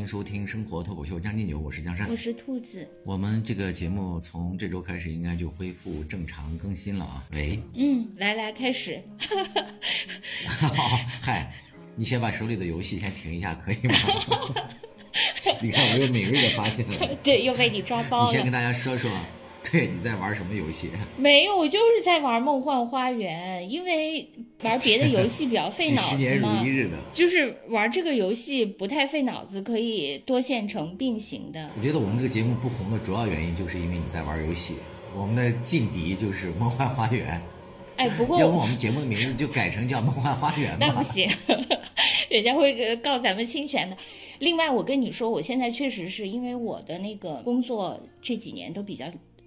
迎收听《生活脱口秀》将进酒，我是江山，我是兔子。我们这个节目从这周开始应该就恢复正常更新了啊。喂，嗯，来来开始。嗨，你先把手里的游戏先停一下，可以吗？你看，我又敏锐的发现了，对，又被你抓包了。你先跟大家说说。对，你在玩什么游戏？没有，我就是在玩《梦幻花园》，因为玩别的游戏比较 费脑子嘛。如一日的，就是玩这个游戏不太费脑子，可以多线程并行的。我觉得我们这个节目不红的主要原因，就是因为你在玩游戏。我们的劲敌就是《梦幻花园》。哎，不过要不我们节目的名字就改成叫《梦幻花园》吧？那不行，人家会告咱们侵权的。另外，我跟你说，我现在确实是因为我的那个工作这几年都比较。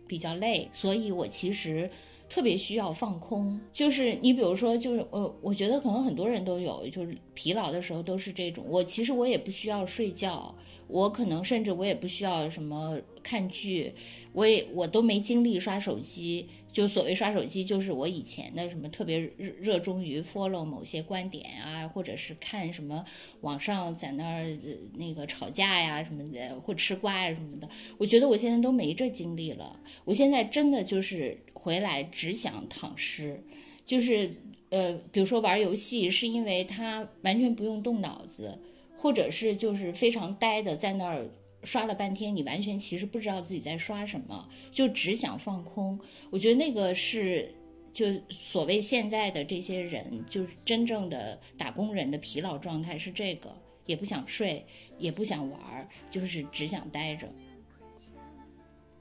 比较累，所以我其实特别需要放空。就是你比如说，就是呃，我觉得可能很多人都有，就是疲劳的时候都是这种。我其实我也不需要睡觉，我可能甚至我也不需要什么看剧，我也我都没精力刷手机。就所谓刷手机，就是我以前的什么特别热热衷于 follow 某些观点啊，或者是看什么网上在那儿那个吵架呀什么的，或吃瓜呀什么的。我觉得我现在都没这精力了。我现在真的就是回来只想躺尸，就是呃，比如说玩游戏，是因为他完全不用动脑子，或者是就是非常呆的在那儿。刷了半天，你完全其实不知道自己在刷什么，就只想放空。我觉得那个是，就所谓现在的这些人，就是真正的打工人的疲劳状态是这个，也不想睡，也不想玩，就是只想待着。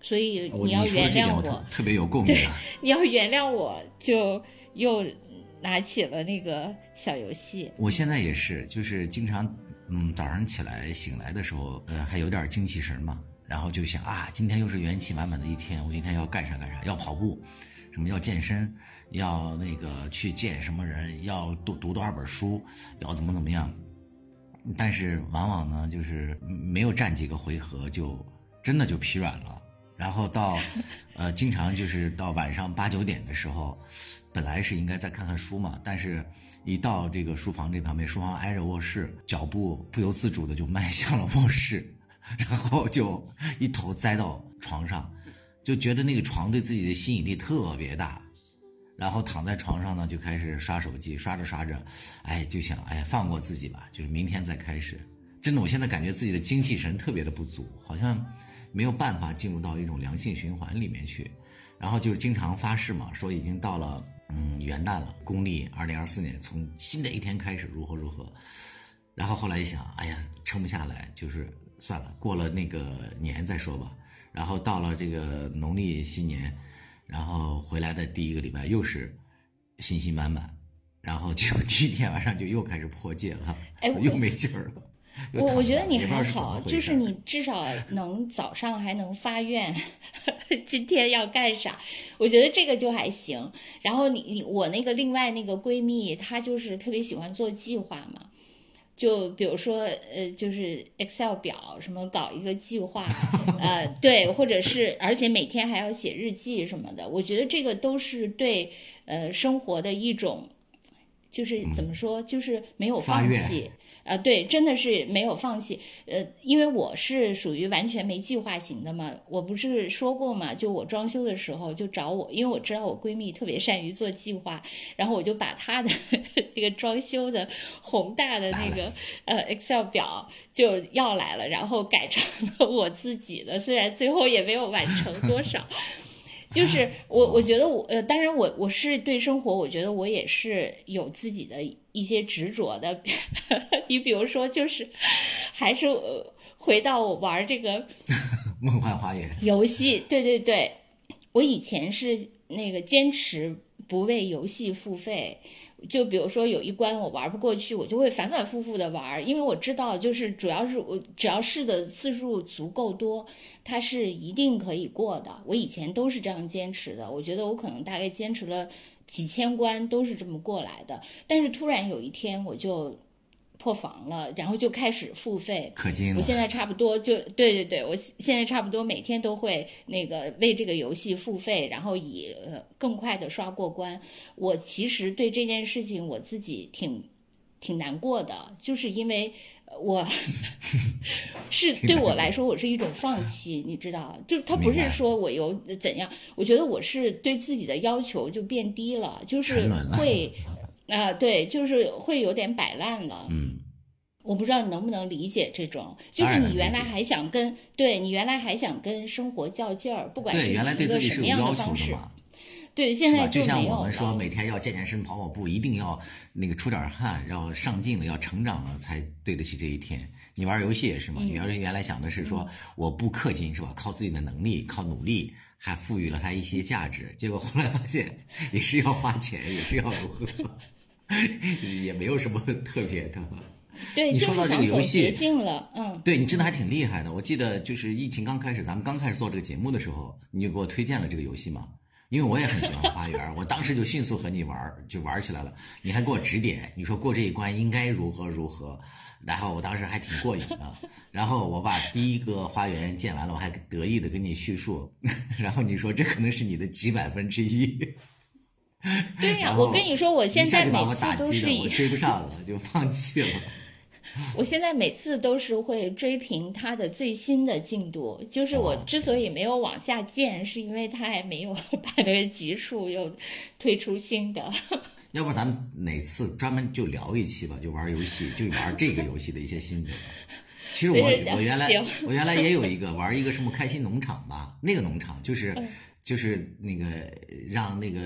所以你要原谅我，特别有共鸣。你要原谅我，就又拿起了那个小游戏。我现在也是，就是经常。嗯，早上起来醒来的时候，呃，还有点精气神嘛，然后就想啊，今天又是元气满满的一天，我今天要干啥干啥，要跑步，什么要健身，要那个去见什么人，要读读多少本书，要怎么怎么样。但是往往呢，就是没有站几个回合，就真的就疲软了。然后到，呃，经常就是到晚上八九点的时候，本来是应该再看看书嘛，但是。一到这个书房这旁边，书房挨着卧室，脚步不由自主的就迈向了卧室，然后就一头栽到床上，就觉得那个床对自己的吸引力特别大，然后躺在床上呢，就开始刷手机，刷着刷着，哎，就想，哎，放过自己吧，就是明天再开始。真的，我现在感觉自己的精气神特别的不足，好像没有办法进入到一种良性循环里面去，然后就是经常发誓嘛，说已经到了。嗯，元旦了，公历二零二四年，从新的一天开始如何如何，然后后来一想，哎呀，撑不下来，就是算了，过了那个年再说吧。然后到了这个农历新年，然后回来的第一个礼拜又是信心满满，然后就 第一天晚上就又开始破戒了，哎，又没劲儿了。我我觉得你还好，就是你至少能早上还能发愿，今天要干啥？我觉得这个就还行。然后你你我那个另外那个闺蜜，她就是特别喜欢做计划嘛，就比如说呃，就是 Excel 表什么搞一个计划，呃，对，或者是而且每天还要写日记什么的。我觉得这个都是对呃生活的一种，就是怎么说，就是没有放弃。啊，对，真的是没有放弃。呃，因为我是属于完全没计划型的嘛，我不是说过嘛，就我装修的时候就找我，因为我知道我闺蜜特别善于做计划，然后我就把她的 那个装修的宏大的那个呃 Excel 表就要来了，然后改成了我自己的，虽然最后也没有完成多少。就是我，我觉得我呃，当然我我是对生活，我觉得我也是有自己的一些执着的。你比如说，就是还是回到我玩这个 梦幻花园游戏，对对对，我以前是那个坚持不为游戏付费。就比如说有一关我玩不过去，我就会反反复复的玩，因为我知道就是主要是我只要试的次数足够多，它是一定可以过的。我以前都是这样坚持的，我觉得我可能大概坚持了几千关都是这么过来的。但是突然有一天我就。破防了，然后就开始付费。氪金。我现在差不多就对对对，我现在差不多每天都会那个为这个游戏付费，然后以更快的刷过关。我其实对这件事情我自己挺挺难过的，就是因为我 是对我来说，我是一种放弃，你知道，就他不是说我有怎样，我觉得我是对自己的要求就变低了，就是会，啊，对，就是会有点摆烂了。嗯，我不知道你能不能理解这种，就是你原来还想跟，对你原来还想跟生活较劲儿，不管是一个什么样的方式。对，现在就像我们说，每天要健健身、跑跑步，一定要那个出点汗，要上进了，要成长了，才对得起这一天。你玩游戏也是嘛？你要是原来想的是说我不氪金是吧？靠自己的能力，靠努力，还赋予了它一些价值。结果后来发现也是要花钱，也是要如何 也没有什么特别的。对，你说到这个游戏，了，嗯，对你真的还挺厉害的。我记得就是疫情刚开始，咱们刚开始做这个节目的时候，你就给我推荐了这个游戏嘛。因为我也很喜欢花园，我当时就迅速和你玩，就玩起来了。你还给我指点，你说过这一关应该如何如何，然后我当时还挺过瘾的。然后我把第一个花园建完了，我还得意的跟你叙述，然后你说这可能是你的几百分之一。对呀，我跟你说，我现在每次都是我追不 上了，就放弃了。我现在每次都是会追评它的最新的进度，就是我之所以没有往下建，是因为它还没有 把那个级数又推出新的。要不咱们哪次专门就聊一期吧，就玩游戏，就玩这个游戏的一些心得。其实我我原来我原来也有一个玩一个什么开心农场吧，那个农场就是。就是那个让那个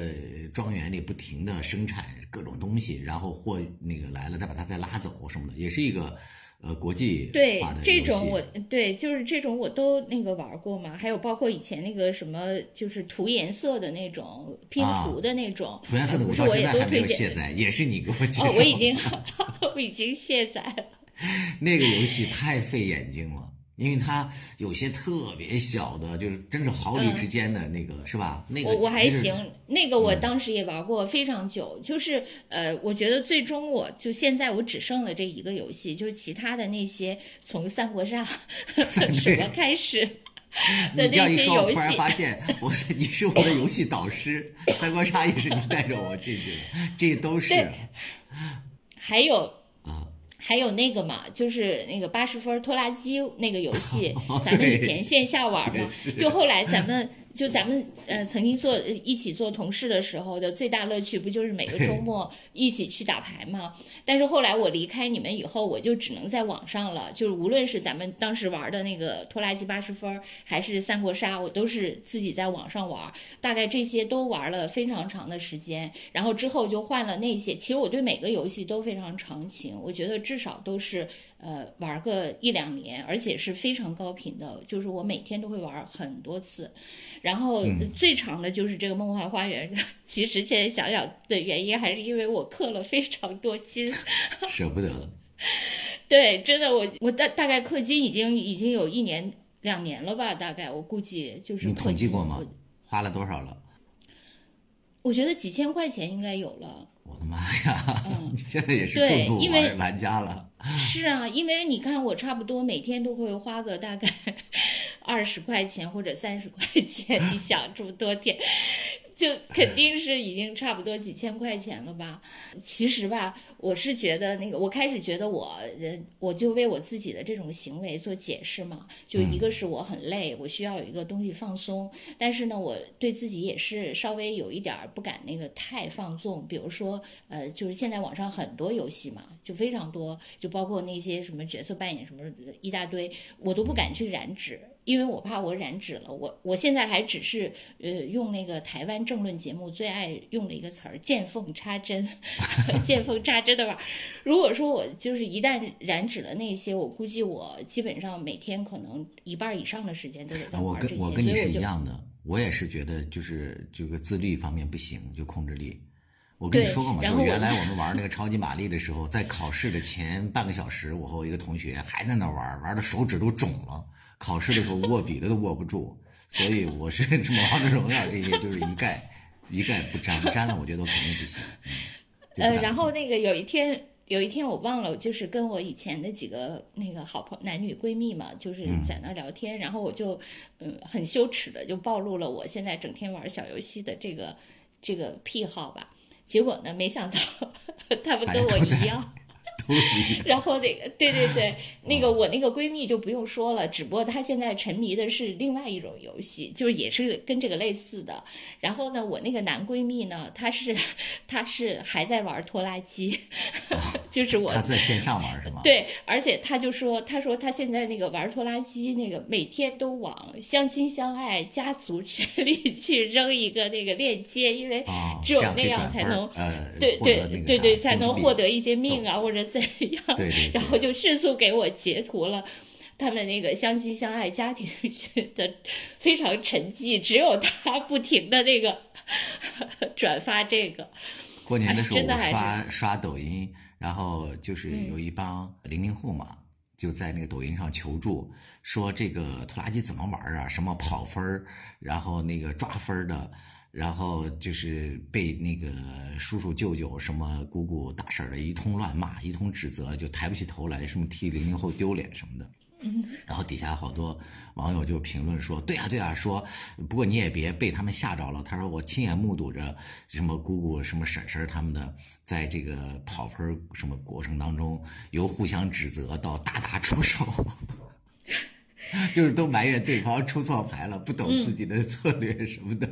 庄园里不停的生产各种东西，然后货那个来了再把它再拉走什么的，也是一个呃国际对这种我对就是这种我都那个玩过嘛，还有包括以前那个什么就是涂颜色的那种拼图的那种涂颜色的，我到现在还没有卸载，也是你给我介绍，我已经 我已经卸载了，那个游戏太费眼睛了。因为它有些特别小的，就是真是毫厘之间的那个，是吧？那个我我还行，那个我当时也玩过非常久。就是呃，我觉得最终我就现在我只剩了这一个游戏，就是其他的那些从三国杀 什么开始 的那些游戏，突然发现我你是我的游戏导师，三国杀也是你带着我进去的，这都是。还有。还有那个嘛，就是那个八十分拖拉机那个游戏，咱们以前线下玩嘛，就后来咱们。就咱们呃曾经做一起做同事的时候的最大乐趣，不就是每个周末 一起去打牌吗？但是后来我离开你们以后，我就只能在网上了。就是无论是咱们当时玩的那个拖拉机八十分，还是三国杀，我都是自己在网上玩。大概这些都玩了非常长的时间，然后之后就换了那些。其实我对每个游戏都非常长情，我觉得至少都是。呃，玩个一两年，而且是非常高频的，就是我每天都会玩很多次。然后最长的就是这个梦幻花园。其实现在想想的原因，还是因为我氪了非常多金，舍不得。对，真的，我我大大概氪金已经已经有一年两年了吧，大概我估计就是。你统计过吗？花了多少了？我觉得几千块钱应该有了。我的妈呀！你现在也是重度玩玩家了。是啊，因为你看我差不多每天都会花个大概 二十块钱或者三十块钱，你想这么多天。就肯定是已经差不多几千块钱了吧？其实吧，我是觉得那个，我开始觉得我人，我就为我自己的这种行为做解释嘛。就一个是我很累，我需要有一个东西放松。但是呢，我对自己也是稍微有一点不敢那个太放纵。比如说，呃，就是现在网上很多游戏嘛，就非常多，就包括那些什么角色扮演什么一大堆，我都不敢去染指。因为我怕我染指了，我我现在还只是呃用那个台湾政论节目最爱用的一个词儿“见缝插针”，见缝插针的玩。如果说我就是一旦染指了那些，我估计我基本上每天可能一半以上的时间都得在玩这些。我跟我跟你是一样的，我也是觉得就是这个自律方面不行，就控制力。我跟你说过嘛，就原来我们玩那个超级玛丽的时候，在考试的前半个小时，我和我一个同学还在那玩，玩的手指都肿了。考试的时候握笔的都握不住，所以我是什么王者荣耀这些就是一概一概不沾，沾了我觉得我肯定不行。呃，然后那个有一天有一天我忘了，就是跟我以前的几个那个好朋男女闺蜜嘛，就是在那聊天，然后我就嗯很羞耻的就暴露了我现在整天玩小游戏的这个这个癖好吧。结果呢，没想到 他们跟我一样。然后那个，对对对，那个我那个闺蜜就不用说了，只不过她现在沉迷的是另外一种游戏，就是也是跟这个类似的。然后呢，我那个男闺蜜呢，他是他是还在玩拖拉机，就是我他在线上玩是吗？对，而且他就说，他说他现在那个玩拖拉机，那个每天都往相亲相爱家族群里 去扔一个那个链接，因为啊，只有那样才能对对对对，才能获得一些命啊，或者怎样。对 对对然后就迅速给我截图了他们那个相亲相爱家庭群的非常沉寂，只有他不停的那个 转发这个。过年的时候，我刷刷抖音，然后就是有一帮零零后嘛，就在那个抖音上求助，说这个拖拉机怎么玩啊？什么跑分儿，然后那个抓分儿的，然后就是被那个叔叔舅舅、什么姑姑大婶儿的一通乱骂，一通指责，就抬不起头来，什么替零零后丢脸什么的。然后底下好多网友就评论说：“对啊，对啊，说不过你也别被他们吓着了。”他说：“我亲眼目睹着什么姑姑、什么婶婶儿他们的，在这个跑分儿什么过程当中，由互相指责到大打出手，就是都埋怨对方出错牌了，不懂自己的策略什么的。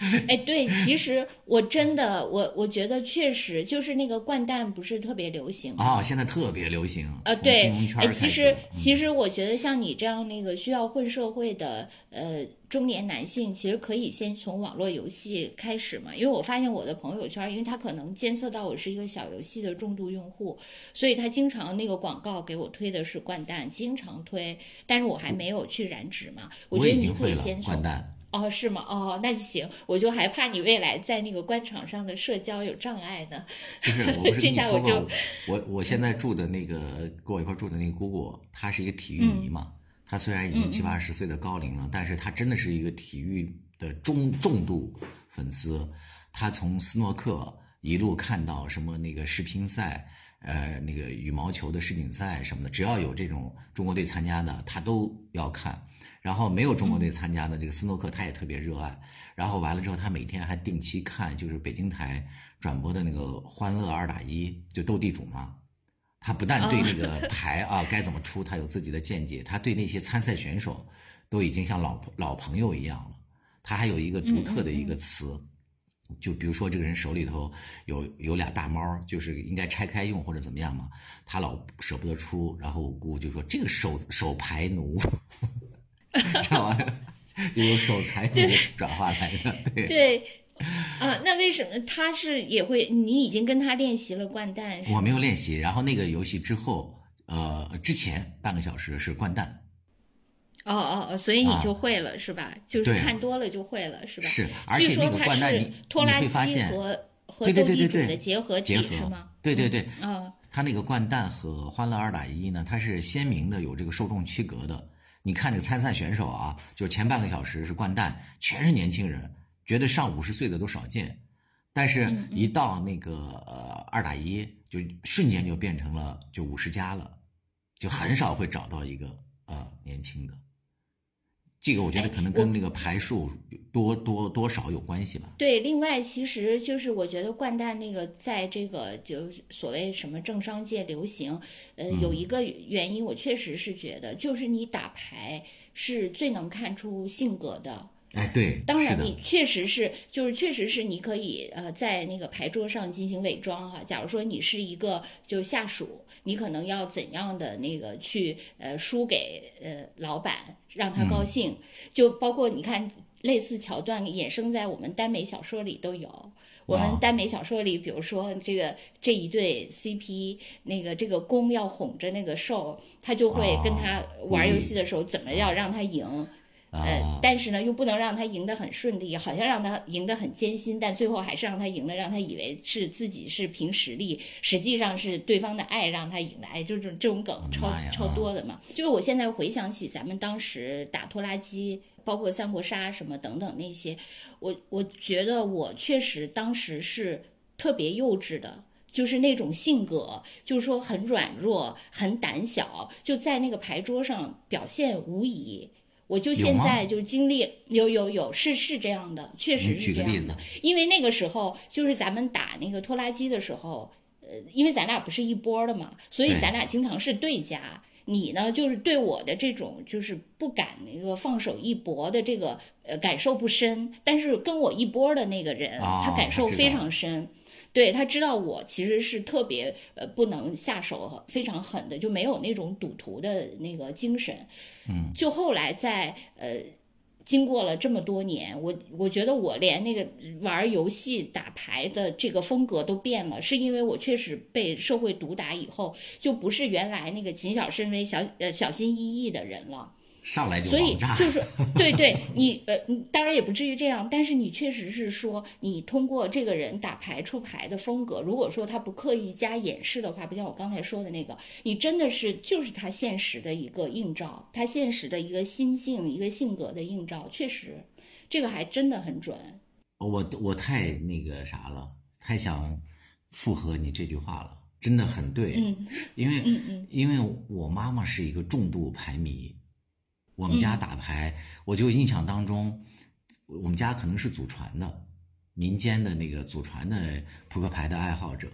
哎，对，其实我真的，我我觉得确实就是那个掼蛋不是特别流行吗啊、现在特别流行，呃，对其实嗯。其实我觉得像你这样那个需要混社会的呃中年男性，其实可以先从网络游戏开始嘛，因为我发现我的朋友圈，因为他可能监测到我是一个小游戏的重度用户，所以他经常那个广告给我推的是掼蛋，经常推，但是我还没有去染指嘛，我觉得你可以先从掼蛋。哦，是吗？哦，那就行。我就还怕你未来在那个官场上的社交有障碍呢。不是，我不是 这跟你下我就说过，我我现在住的那个跟我一块儿住的那个姑姑，她是一个体育迷嘛。她虽然已经七八十岁的高龄了，但是她真的是一个体育的中重度粉丝。她从斯诺克一路看到什么那个世乒赛，呃，那个羽毛球的世锦赛什么的，只要有这种中国队参加的，她都要看。然后没有中国队参加的这个斯诺克，他也特别热爱。然后完了之后，他每天还定期看，就是北京台转播的那个《欢乐二打一》，就斗地主嘛。他不但对那个牌啊该怎么出，他有自己的见解，他对那些参赛选手都已经像老老朋友一样了。他还有一个独特的一个词，就比如说这个人手里头有有俩大猫，就是应该拆开用或者怎么样嘛，他老舍不得出，然后我姑就说这个手手牌奴，知道吗？就由守财奴转化来的，对。对，啊，那为什么他是也会？你已经跟他练习了掼蛋，我没有练习，然后那个游戏之后，呃，之前半个小时是掼蛋，哦哦哦，所以你啊就会了、是吧？就是看多了就会了是吧？是，而且那个掼蛋你拖拉你会发机现，和和对对斗地主对对对的结合体结合是吗？对对对，啊，它那个掼蛋和欢乐二打一呢，它是鲜明的有这个受众区隔的。你看那个参赛选手啊，就前半个小时是掼蛋，全是年轻人，觉得上五十岁的都少见。但是，嗯一到那个呃二打一，就瞬间就变成了就五十加了，就很少会找到一个呃年轻的。这个我觉得哎可能跟那个牌数多多多少有关系吧。对，另外其实就是我觉得掼蛋那个在这个就所谓什么政商界流行，呃，嗯有一个原因，我确实是觉得，就是你打牌是最能看出性格的。哎，对，当然，你确实是，就是确实是你可以呃在那个牌桌上进行伪装哈。假如说你是一个就下属，你可能要怎样的那个去呃输给呃老板，让他高兴。就包括你看类似桥段衍生在我们耽美小说里都有。我们耽美小说里，比如说这个这一对 CP，那个这个攻要哄着那个受，他就会跟他哦玩游戏的时候，怎么要让他赢。呃啊，，但是呢，又不能让他赢得很顺利，好像让他赢得很艰辛，但最后还是让他赢了，让他以为是自己是凭实力，实际上是对方的爱让他赢的，哎，就是这种梗超超多的嘛。就是我现在回想起咱们当时打拖拉机，包括三国杀什么等等那些，我我觉得我确实当时是特别幼稚的。就是那种性格，就是说很软弱、很胆小，就在那个牌桌上表现无遗。我就现在就经历有有有是是这样的，确实你是这样的。因为那个时候就是咱们打那个拖拉机的时候，呃，因为咱俩不是一波的嘛，所以咱俩经常是对家。你呢，就是对我的这种就是不敢那个放手一搏的这个呃感受不深，但是跟我一波的那个人，哦他感受非常深。对他知道我其实是特别呃不能下手非常狠的，就没有那种赌徒的那个精神。嗯，就后来在呃经过了这么多年，我我觉得我连那个玩游戏打牌的这个风格都变了，是因为我确实被社会毒打以后，就不是原来那个谨小慎微、小呃小心翼翼的人了。上来就所以，就是 对对，你呃，你当然也不至于这样，但是你确实是说，你通过这个人打牌出牌的风格，如果说他不刻意加掩饰的话，不像我刚才说的那个，你真的是就是他现实的一个映照，他现实的一个心境、一个性格的映照，确实，这个还真的很准。我我太那个啥了，太想附和你这句话了，真的很对。嗯因为嗯嗯因为我妈妈是一个重度牌迷，我们家嗯打牌，我就印象当中，我们家可能是祖传的，民间的那个祖传的扑克牌的爱好者。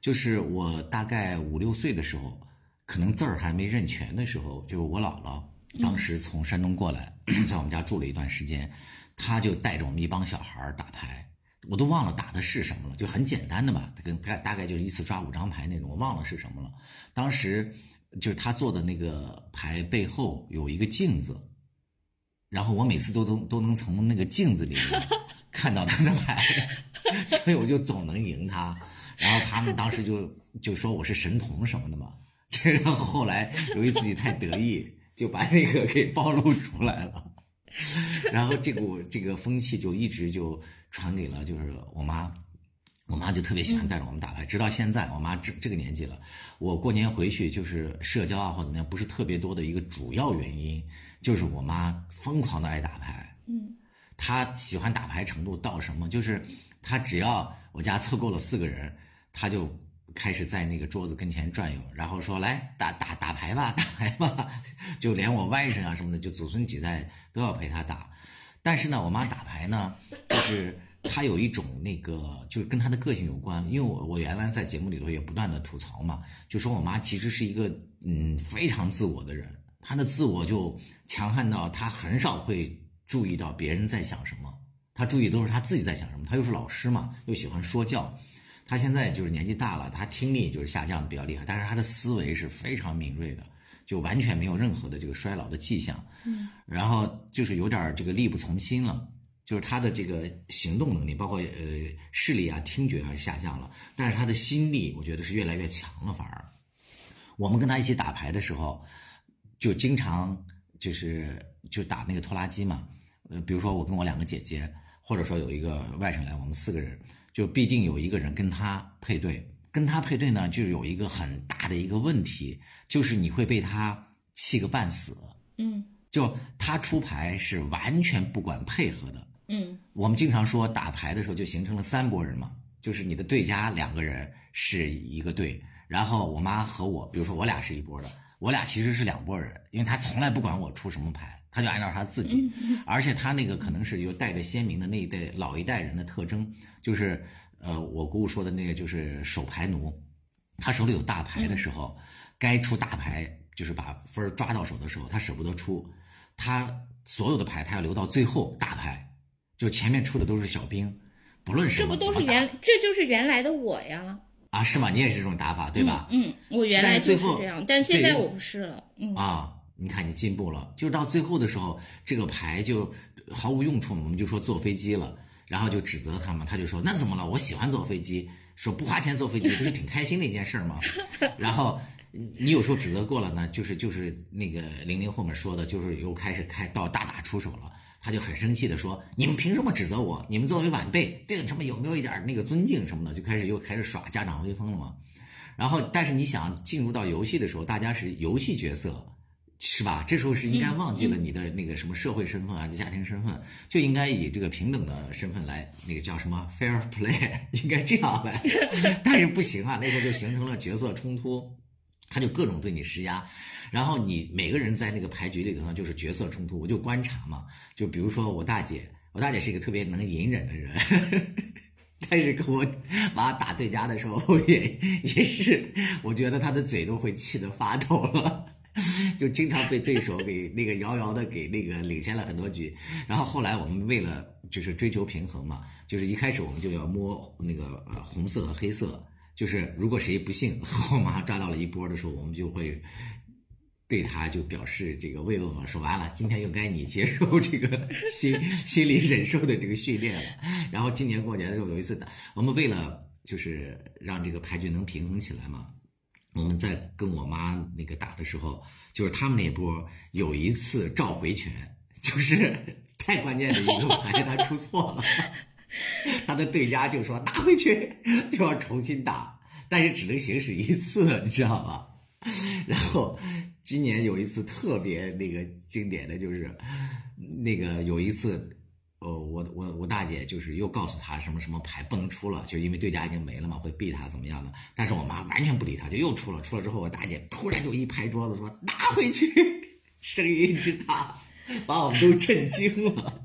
就是我大概五六岁的时候，可能字儿还没认全的时候，就是我姥姥当时从山东过来，在我们家住了一段时间，她就带着我们一帮小孩儿打牌。我都忘了打的是什么了，就很简单的吧，跟大大概就是一次抓五张牌那种，我忘了是什么了。当时就是他做的那个牌背后有一个镜子，然后我每次都都都能从那个镜子里面 看到他的牌，所以我就总能赢他。然后他们当时就就说我是神童什么的嘛，然后后来由于自己太得意，就把那个给暴露出来了。然后这股这个风气就一直就传给了就是我妈，我妈就特别喜欢带着我们打牌，直到现在，我妈这这个年纪了，我过年回去就是社交啊或者怎么样不是特别多的一个主要原因，就是我妈疯狂的爱打牌，嗯她喜欢打牌程度到什么，就是她只要我家凑够了四个人，她就开始在那个桌子跟前转悠，然后说来打打打牌吧，打牌吧，就连我外甥啊什么的，就祖孙几代都要陪她打。但是呢，我妈打牌呢，就是她有一种那个，就是跟他的个性有关。因为我我原来在节目里头也不断的吐槽嘛，就说我妈其实是一个嗯非常自我的人，她的自我就强悍到她很少会注意到别人在想什么，她注意都是她自己在想什么。她又是老师嘛，又喜欢说教。她现在就是年纪大了，她听力就是下降的比较厉害，但是她的思维是非常敏锐的，就完全没有任何的这个衰老的迹象。嗯，然后就是有点儿这个力不从心了，就是他的这个行动能力，包括呃视力啊、听觉啊下降了，但是他的心力，我觉得是越来越强了，反而。我们跟他一起打牌的时候，就经常就是就打那个拖拉机嘛，呃，比如说我跟我两个姐姐，或者说有一个外甥来，我们四个人，就必定有一个人跟他配对。跟他配对呢，就有一个很大的一个问题，就是你会被他气个半死。嗯就他出牌是完全不管配合的。嗯。我们经常说打牌的时候就形成了三拨人嘛，就是你的对家两个人是一个队，然后我妈和我，比如说我俩是一波的，我俩其实是两拨人，因为他从来不管我出什么牌，他就按照他自己，而且他那个可能是有带着鲜明的那一代老一代人的特征，就是呃我姑姑说的那个就是手牌奴，他手里有大牌的时候，该出大牌就是把分儿抓到手的时候，他舍不得出，他所有的牌他要留到最后大牌，就前面出的都是小兵，不论什么这不都是原这就是原来的我呀，啊是吗？你也是这种打法对吧？嗯，嗯我原来最后就是这样，但现在我不是了。嗯啊，你看你进步了，就到最后的时候，这个牌就毫无用处嘛，我们就说坐飞机了，然后就指责他们，他就说那怎么了？我喜欢坐飞机，说不花钱坐飞机不是挺开心的一件事儿吗？然后你你有时候指责过了呢，就是就是那个零零后面说的，就是又开始开到大打出手了。他就很生气的说：“你们凭什么指责我？你们作为晚辈，对什么有没有一点那个尊敬什么的？”就开始又开始耍家长威风了嘛。然后，但是你想进入到游戏的时候，大家是游戏角色，是吧？这时候是应该忘记了你的那个什么社会身份啊、家庭身份，就应该以这个平等的身份来，那个叫什么 fair play，应该这样来。但是不行啊，那时候就形成了角色冲突，他就各种对你施压。然后你每个人在那个牌局里头呢，就是角色冲突。我就观察嘛，就比如说我大姐，我大姐是一个特别能隐忍的人。但是跟我妈打对家的时候 也也是，我觉得他的嘴都会气得发抖了，就经常被对手给那个遥遥的给那个领先了很多局。然后后来我们为了就是追求平衡嘛，就是一开始我们就要摸那个呃红色和黑色，就是如果谁不幸和 我妈抓到了一波的时候，我们就会。对他就表示这个慰问嘛，说完了，今天又该你接受这个心心理忍受的这个训练了。然后今年过年的时候有一次打，我们为了就是让这个牌局能平衡起来嘛，我们在跟我妈那个打的时候，就是他们那波有一次召回拳，就是太关键的一个牌他出错了，他的对家就说拿回去就要重新打，但是只能行使一次，你知道吗？然后。今年有一次特别那个经典的就是，那个有一次，呃，我我我大姐就是又告诉他什么什么牌不能出了，就因为对家已经没了嘛，会逼他怎么样的。但是我妈完全不理他，就又出了。出了之后，我大姐突然就一拍桌子说：“拿回去！” 声音之大，把我们都震惊了。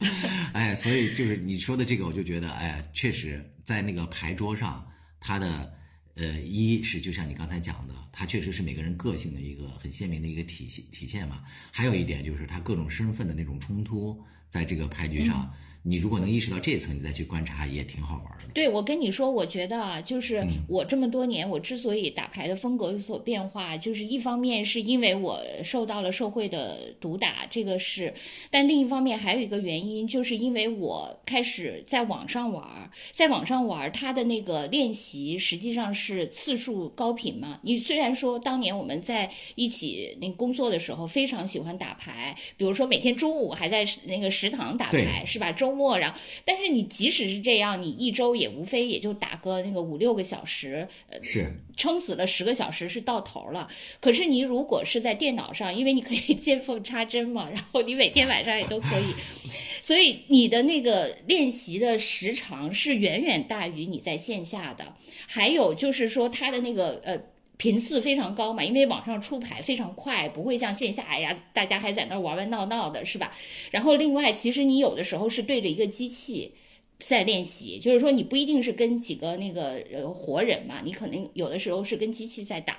哎，所以就是你说的这个，我就觉得，哎，确实在那个牌桌上，他的。呃，一是就像你刚才讲的，它确实是每个人个性的一个很鲜明的一个体现体现嘛。还有一点就是他各种身份的那种冲突，在这个牌局上。你如果能意识到这一层，你再去观察也挺好玩的。对，我跟你说，我觉得啊，就是我这么多年，我之所以打牌的风格有所变化，就是一方面是因为我受到了社会的毒打，这个是；但另一方面还有一个原因，就是因为我开始在网上玩，在网上玩，他的那个练习实际上是次数高频嘛。你虽然说当年我们在一起那工作的时候非常喜欢打牌，比如说每天中午还在那个食堂打牌，是吧？中末，然后，但是你即使是这样，你一周也无非也就打个那个五六个小时，呃，是撑死了十个小时是到头了。可是你如果是在电脑上，因为你可以 见缝插针嘛，然后你每天晚上也都可以，所以你的那个练习的时长是远远大于你在线下的。还有就是说，它的那个呃。频次非常高嘛，因为网上出牌非常快，不会像线下，哎呀，大家还在那玩玩闹闹的，是吧？然后另外，其实你有的时候是对着一个机器在练习，就是说你不一定是跟几个那个呃活人嘛，你可能有的时候是跟机器在打，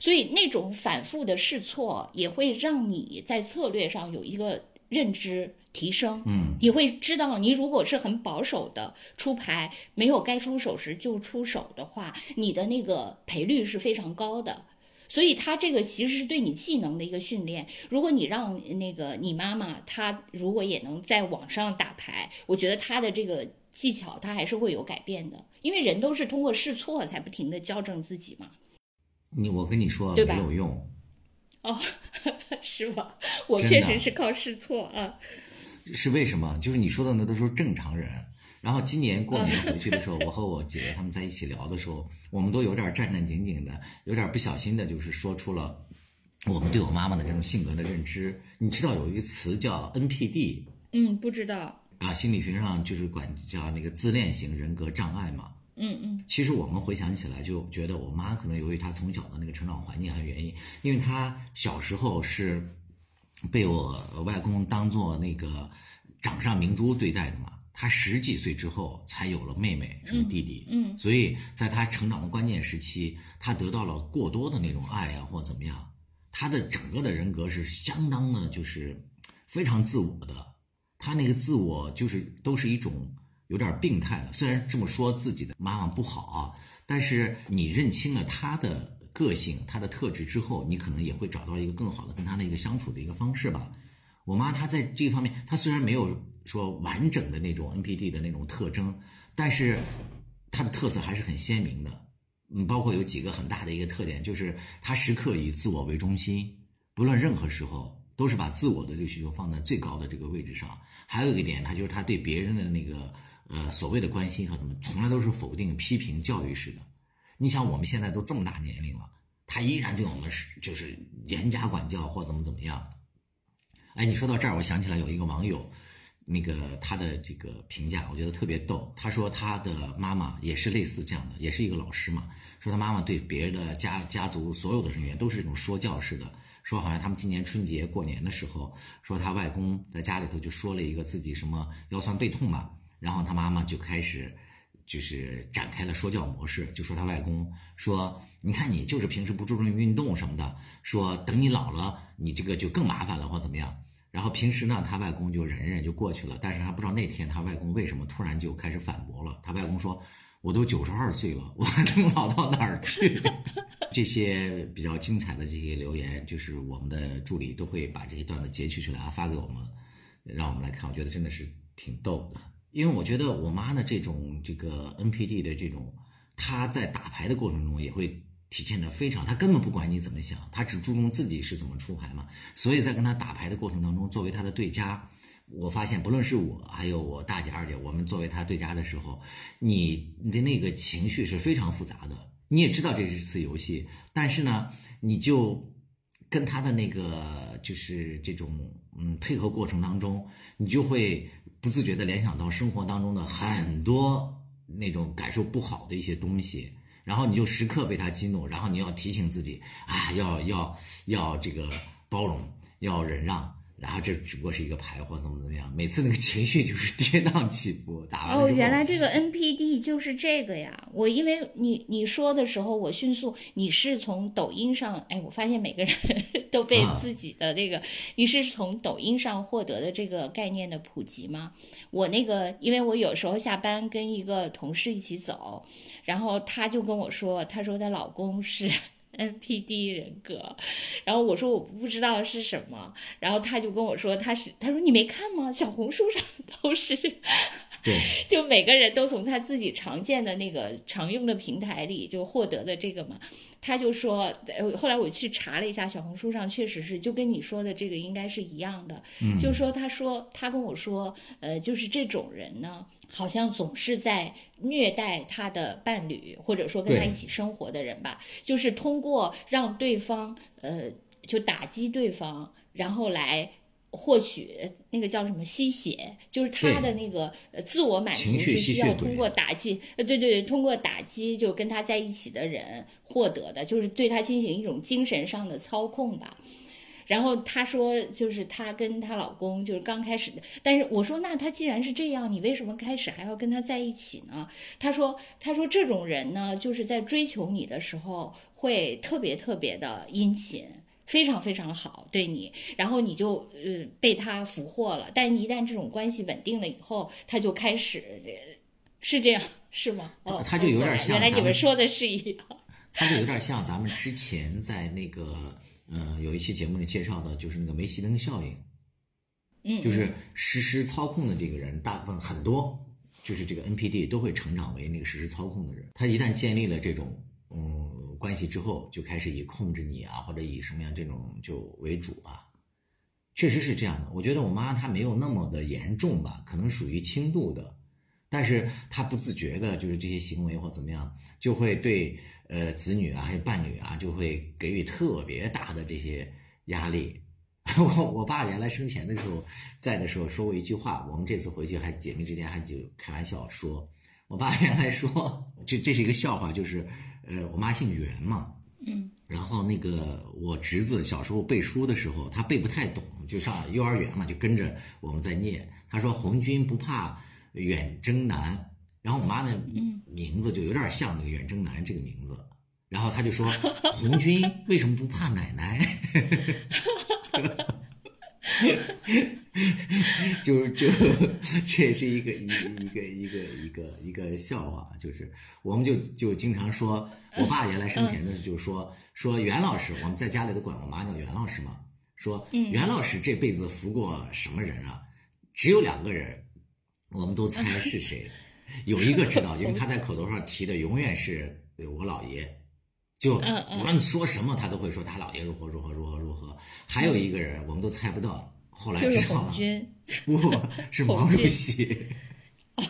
所以那种反复的试错也会让你在策略上有一个认知。提升，嗯，你会知道，你如果是很保守的出牌，没有该出手时就出手的话，你的那个赔率是非常高的。所以，他这个其实是对你技能的一个训练。如果你让那个你妈妈，她如果也能在网上打牌，我觉得她的这个技巧，她还是会有改变的。因为人都是通过试错才不停的校正自己嘛。你我跟你说，没有用。哦，是吗？我确实是靠试错啊。是为什么？就是你说的那都是正常人。然后今年过年回去的时候，我和我姐姐他们在一起聊的时候，我们都有点战战兢兢的，有点不小心的，就是说出了我们对我妈妈的这种性格的认知。你知道有一个词叫 NPD？嗯，不知道。啊，心理学上就是管叫那个自恋型人格障碍嘛。嗯嗯。其实我们回想起来，就觉得我妈可能由于她从小的那个成长环境和原因，因为她小时候是。被我外公当做那个掌上明珠对待的嘛，他十几岁之后才有了妹妹，什么弟弟，嗯，所以在他成长的关键时期，他得到了过多的那种爱啊，或怎么样，他的整个的人格是相当的，就是非常自我的，他那个自我就是都是一种有点病态了。虽然这么说自己的妈妈不好啊，但是你认清了他的。个性，他的特质之后，你可能也会找到一个更好的跟他的一个相处的一个方式吧。我妈她在这方面，她虽然没有说完整的那种 NPD 的那种特征，但是她的特色还是很鲜明的。嗯，包括有几个很大的一个特点，就是她时刻以自我为中心，不论任何时候都是把自我的这个需求放在最高的这个位置上。还有一个点，她就是她对别人的那个呃所谓的关心和怎么，从来都是否定、批评、教育式的。你想，我们现在都这么大年龄了，他依然对我们是就是严加管教或怎么怎么样。哎，你说到这儿，我想起来有一个网友，那个他的这个评价，我觉得特别逗。他说他的妈妈也是类似这样的，也是一个老师嘛。说他妈妈对别的家家族所有的成员都是这种说教式的，说好像他们今年春节过年的时候，说他外公在家里头就说了一个自己什么腰酸背痛嘛，然后他妈妈就开始。就是展开了说教模式，就说他外公说，你看你就是平时不注重运动什么的，说等你老了，你这个就更麻烦了或怎么样。然后平时呢，他外公就忍忍就过去了，但是他不知道那天他外公为什么突然就开始反驳了。他外公说。我都九十二岁了，我还能老到哪儿去？这些比较精彩的这些留言，就是我们的助理都会把这些段子截取出来啊，发给我们，让我们来看。我觉得真的是挺逗的，因为我觉得我妈的这种这个 NPD 的这种，她在打牌的过程中也会体现的非常，她根本不管你怎么想，她只注重自己是怎么出牌嘛。所以在跟她打牌的过程当中，作为她的对家。我发现，不论是我还有我大姐、二姐，我们作为她对家的时候，你的那个情绪是非常复杂的。你也知道这是次游戏，但是呢，你就跟她的那个就是这种嗯配合过程当中，你就会不自觉地联想到生活当中的很多那种感受不好的一些东西，然后你就时刻被他激怒，然后你要提醒自己啊，要要要这个包容，要忍让。然后这只不过是一个牌或怎么怎么样，每次那个情绪就是跌宕起伏。打完哦，原来这个 NPD 就是这个呀！我因为你你说的时候，我迅速你是从抖音上，哎，我发现每个人 都被自己的这个，你是从抖音上获得的这个概念的普及吗？我那个，因为我有时候下班跟一个同事一起走，然后他就跟我说，他说她老公是。NPD 人格，然后我说我不知道是什么，然后他就跟我说他是，他说你没看吗？小红书上 都是，对，就每个人都从他自己常见的那个常用的平台里就获得的这个嘛。他就说，后来我去查了一下，小红书上确实是就跟你说的这个应该是一样的，就说他说他跟我说，呃，就是这种人呢。好像总是在虐待他的伴侣，或者说跟他一起生活的人吧，就是通过让对方呃就打击对方，然后来获取那个叫什么吸血，就是他的那个自我满足是需要通过打击，呃对对对，通过打击就跟他在一起的人获得的，就是对他进行一种精神上的操控吧。然后她说，就是她跟她老公就是刚开始的，但是我说，那他既然是这样，你为什么开始还要跟他在一起呢？她说，她说这种人呢，就是在追求你的时候会特别特别的殷勤，非常非常好对你，然后你就呃被他俘获了。但一旦这种关系稳定了以后，他就开始是这样是吗？哦，他就有点像，原来你们说的是一样，他就有点像咱们之前在那个。嗯，有一期节目里介绍的就是那个煤气灯效应，嗯，就是实时操控的这个人，大部分很多就是这个 NPD 都会成长为那个实时操控的人。他一旦建立了这种嗯关系之后，就开始以控制你啊，或者以什么样这种就为主啊。确实是这样的。我觉得我妈她没有那么的严重吧，可能属于轻度的，但是她不自觉的，就是这些行为或怎么样，就会对。呃，子女啊，还有伴侣啊，就会给予特别大的这些压力。我我爸原来生前的时候，在的时候说过一句话，我们这次回去还姐妹之间还就开玩笑说，我爸原来说，这这是一个笑话，就是呃，我妈姓袁嘛，嗯，然后那个我侄子小时候背书的时候，他背不太懂，就上幼儿园嘛，就跟着我们在念，他说红军不怕远征难。然后我妈的名字就有点像那个远征难这个名字，然后他就说：“红军为什么不怕奶奶？” 就就这也是一个一一个一个一个一个笑话，就是我们就就经常说，我爸原来生前的时候就说说袁老师，我们在家里都管我妈叫袁老师嘛，说袁老师这辈子服过什么人啊？只有两个人，我们都猜是谁。有一个知道，因为他在口头上提的永远是我姥爷，就不论说什么，他都会说他姥爷如何如何如何如何。还有一个人，我们都猜不到，后来知道了，不 是毛主席。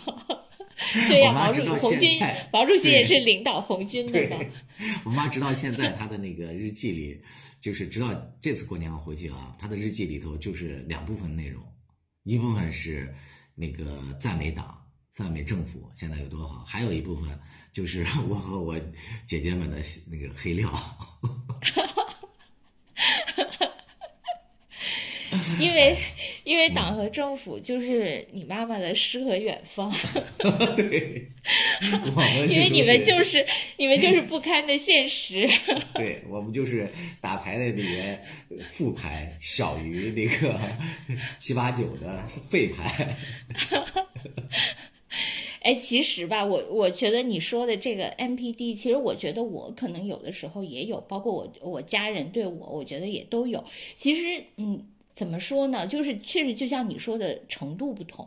对呀，毛主席，红军，毛主席也是领导红军的嘛。我妈直到现在，她的那个日记里，就是直到这次过年我回去啊，她的日记里头就是两部分内容，一部分是那个赞美党。赞美政府现在有多好，还有一部分就是我和我姐姐们的那个黑料。因为因为党和政府就是你妈妈的诗和远方，对，因为你们就是你们就是不堪的现实。对我们就是打牌的里面副牌小于那个七八九的废牌。哎，其实吧，我我觉得你说的这个 MPD，其实我觉得我可能有的时候也有，包括我我家人对我，我觉得也都有。其实，嗯，怎么说呢？就是确实就像你说的程度不同，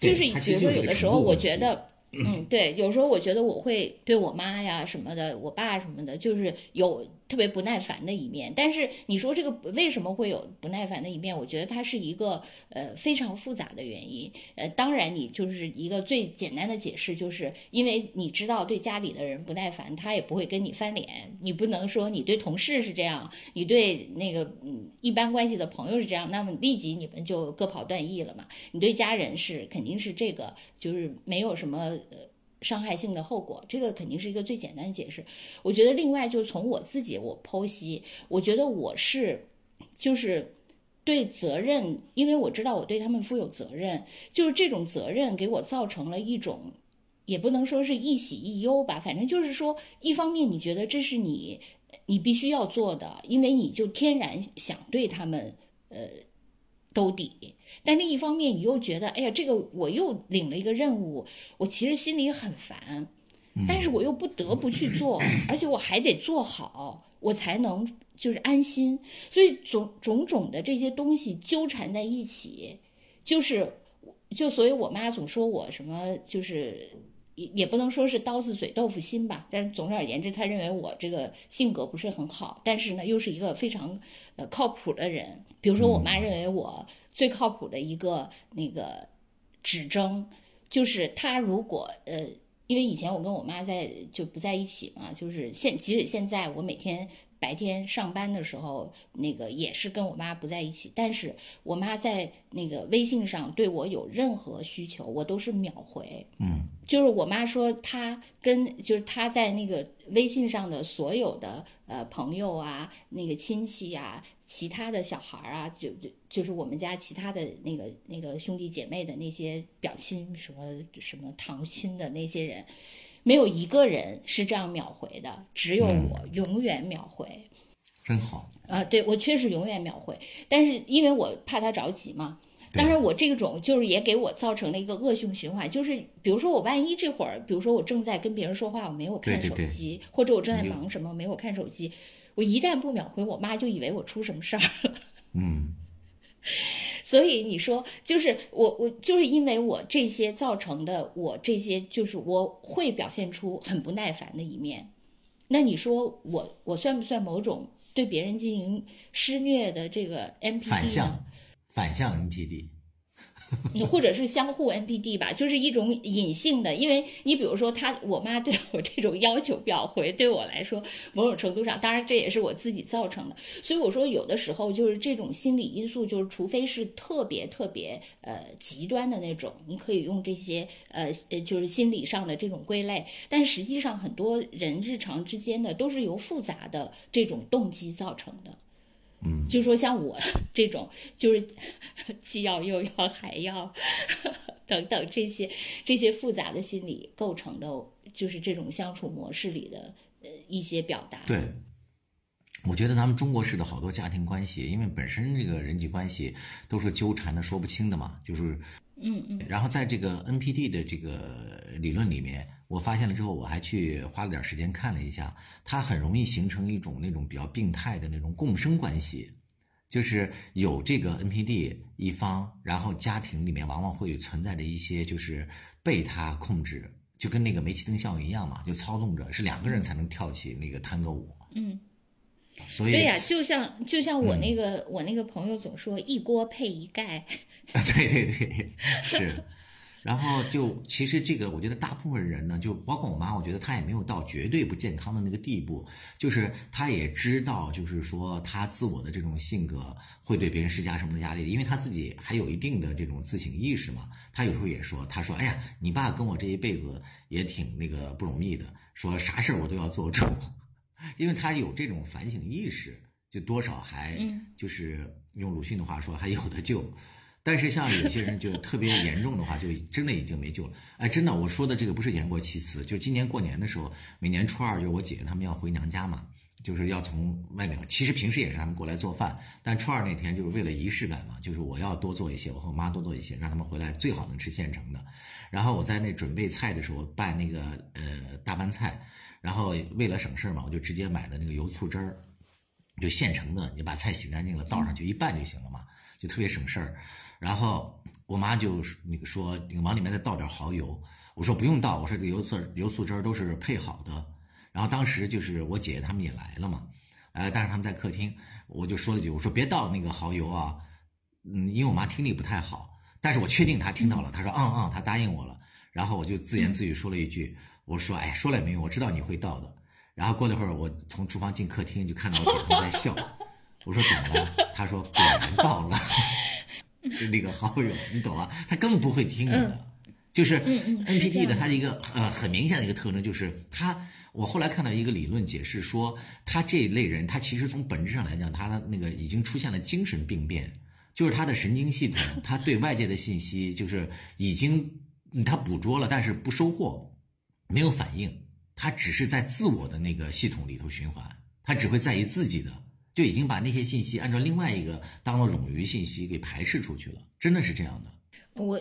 就是比如说有的时候，我觉得。嗯，对，有时候我觉得我会对我妈呀什么的，我爸什么的，就是有特别不耐烦的一面。但是你说这个为什么会有不耐烦的一面？我觉得它是一个呃非常复杂的原因。呃，当然你就是一个最简单的解释，就是因为你知道对家里的人不耐烦，他也不会跟你翻脸。你不能说你对同事是这样，你对那个嗯一般关系的朋友是这样，那么立即你们就各跑断翼了嘛。你对家人是肯定是这个，就是没有什么呃伤害性的后果，这个肯定是一个最简单的解释。我觉得另外就从我自己我剖析，我觉得我是就是对责任，因为我知道我对他们负有责任，就是这种责任给我造成了一种。也不能说是一喜一忧吧，反正就是说，一方面你觉得这是你你必须要做的，因为你就天然想对他们呃兜底，但另一方面你又觉得，哎呀，这个我又领了一个任务，我其实心里很烦，但是我又不得不去做，而且我还得做好，我才能就是安心，所以种种种的这些东西纠缠在一起，就是就所以我妈总说我什么就是。也也不能说是刀子嘴豆腐心吧，但是总而言之，她认为我这个性格不是很好，但是呢，又是一个非常呃靠谱的人。比如说，我妈认为我最靠谱的一个那个指征，就是他如果呃，因为以前我跟我妈在就不在一起嘛，就是现即使现在我每天白天上班的时候，那个也是跟我妈不在一起，但是我妈在那个微信上对我有任何需求，我都是秒回。嗯，就是我妈说，她跟就是她在那个微信上的所有的呃朋友啊、那个亲戚啊、其他的小孩儿啊，就就就是我们家其他的那个那个兄弟姐妹的那些表亲什么什么堂亲的那些人，没有一个人是这样秒回的，只有我永远秒回。真好。啊，对我确实永远秒回，但是因为我怕他着急嘛。当然，我这种就是也给我造成了一个恶性循环，就是比如说我万一这会儿，比如说我正在跟别人说话，我没有看对对对手机，或者我正在忙什么，没有看手机，我一旦不秒回，我妈就以为我出什么事儿了。嗯，所以你说，就是我我就是因为我这些造成的，我这些就是我会表现出很不耐烦的一面。那你说我我算不算某种对别人进行施虐的这个 MPD？反向反向 NPD。你或者是相互 NPD 吧，就是一种隐性的，因为你比如说他我妈对我这种要求表回，对我来说某种程度上，当然这也是我自己造成的，所以我说有的时候就是这种心理因素，就是除非是特别特别呃极端的那种，你可以用这些呃呃就是心理上的这种归类，但实际上很多人日常之间的都是由复杂的这种动机造成的。嗯，就说像我 这种，就是 既要又要还要 等等这些这些复杂的心理构成的，就是这种相处模式里的呃一些表达。对，我觉得咱们中国式的好多家庭关系，因为本身这个人际关系都是纠缠的、说不清的嘛，就是嗯嗯。然后在这个 NPD 的这个理论里面，我发现了之后，我还去花了点时间看了一下，它很容易形成一种那种比较病态的那种共生关系，就是有这个 NPD 一方，然后家庭里面往往会存在着一些就是被他控制，就跟那个煤气灯效应一样嘛，就操纵着，是两个人才能跳起那个探戈舞，嗯，所以对呀、就像就像我那个、我那个朋友总说一锅配一盖，对对对，是。然后就其实这个，我觉得大部分人呢，就包括我妈，我觉得她也没有到绝对不健康的那个地步，就是她也知道，就是说她自我的这种性格会对别人施加什么的压力，因为她自己还有一定的这种自省意识嘛。她有时候也说，她说：“哎呀，你爸跟我这一辈子也挺那个不容易的，说啥事儿我都要做主，因为她有这种反省意识，就多少还嗯就是用鲁迅的话说，还有的救。”但是像有些人就特别严重的话，就真的已经没救了。哎，真的，我说的这个不是言过其词，就今年过年的时候，每年初二就是我姐姐他们要回娘家嘛，就是要从外面。其实平时也是他们过来做饭，但初二那天就是为了仪式感嘛，就是我要多做一些，我和我妈多做一些，让他们回来最好能吃现成的。然后我在那准备菜的时候拌那个呃大拌菜，然后为了省事嘛，我就直接买的那个油醋汁儿，就现成的，你把菜洗干净了倒上去一拌就行了嘛，就特别省事儿。然后我妈就那个说，你往里面再倒点蚝油。我说不用倒，我说这个油醋油醋汁儿都是配好的。然后当时就是我姐姐他们也来了嘛，呃，但是他们在客厅，我就说了句，我说别倒那个蚝油啊，嗯，因为我妈听力不太好，但是我确定她听到了，她说嗯嗯，她答应我了。然后我就自言自语说了一句，我说哎，说了也没用，我知道你会倒的。然后过了一会儿，我从厨房进客厅就看到我姐夫在笑，我说怎么了？他说果然倒了。就那个好友，你懂啊？他根本不会听你的，就是 NPD 的，他一个呃很明显的一个特征就是他。我后来看到一个理论解释说，他这一类人，他其实从本质上来讲，他那个已经出现了精神病变，就是他的神经系统，他对外界的信息就是已经他捕捉了，但是不收获，没有反应，他只是在自我的那个系统里头循环，他只会在意自己的。就已经把那些信息按照另外一个当做冗余信息给排斥出去了，真的是这样的。我，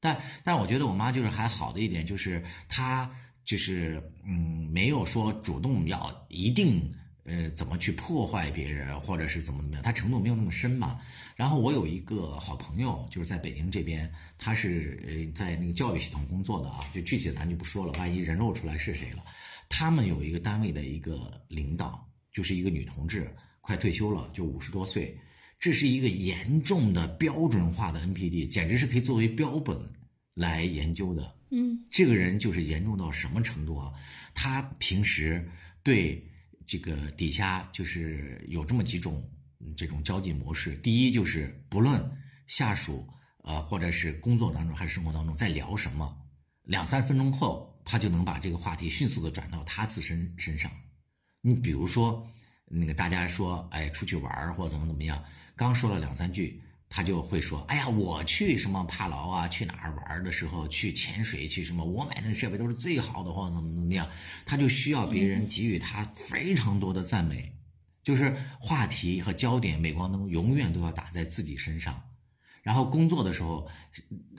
但但我觉得我妈就是还好的一点，就是她就是嗯，没有说主动要一定呃怎么去破坏别人，或者是怎么怎么样，她程度没有那么深嘛。然后我有一个好朋友，就是在北京这边，他是呃在那个教育系统工作的啊，就具体咱就不说了，万一人肉出来是谁了。他们有一个单位的一个领导，就是一个女同志。快退休了，就五十多岁，这是一个严重的标准化的 NPD，简直是可以作为标本来研究的。嗯，这个人就是严重到什么程度啊？他平时对这个底下就是有这么几种这种交际模式。第一就是不论下属呃或者是工作当中还是生活当中在聊什么，两三分钟后他就能把这个话题迅速的转到他自身身上。你比如说。那个大家说，哎，出去玩儿或怎么怎么样，刚说了两三句，他就会说，哎呀，我去什么帕劳啊，去哪儿玩的时候，去潜水去什么，我买的设备都是最好的，或者怎么怎么样，他就需要别人给予他非常多的赞美，就是话题和焦点镁光灯永远都要打在自己身上。然后工作的时候，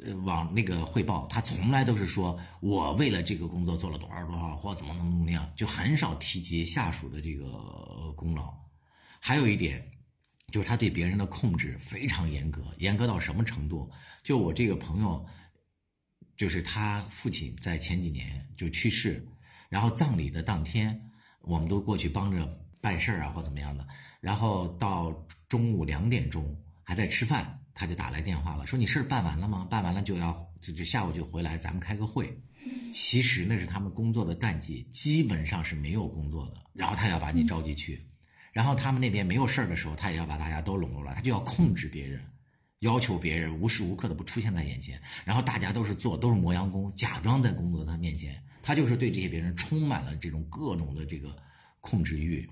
呃，往那个汇报，他从来都是说我为了这个工作做了多少多少，或怎么怎么怎么样，就很少提及下属的这个功劳。还有一点，就是他对别人的控制非常严格，严格到什么程度？就我这个朋友，就是他父亲在前几年就去世，然后葬礼的当天，我们都过去帮着办事儿啊，或怎么样的。然后到中午两点钟还在吃饭。他就打来电话了，说你事儿办完了吗？办完了就要就就下午就回来，咱们开个会。其实那是他们工作的淡季，基本上是没有工作的。然后他要把你召集去，然后他们那边没有事儿的时候，他也要把大家都笼络来，他就要控制别人，要求别人无时无刻的不出现在眼前。然后大家都是做都是磨洋工，假装在工作他面前，他就是对这些别人充满了这种各种的这个控制欲。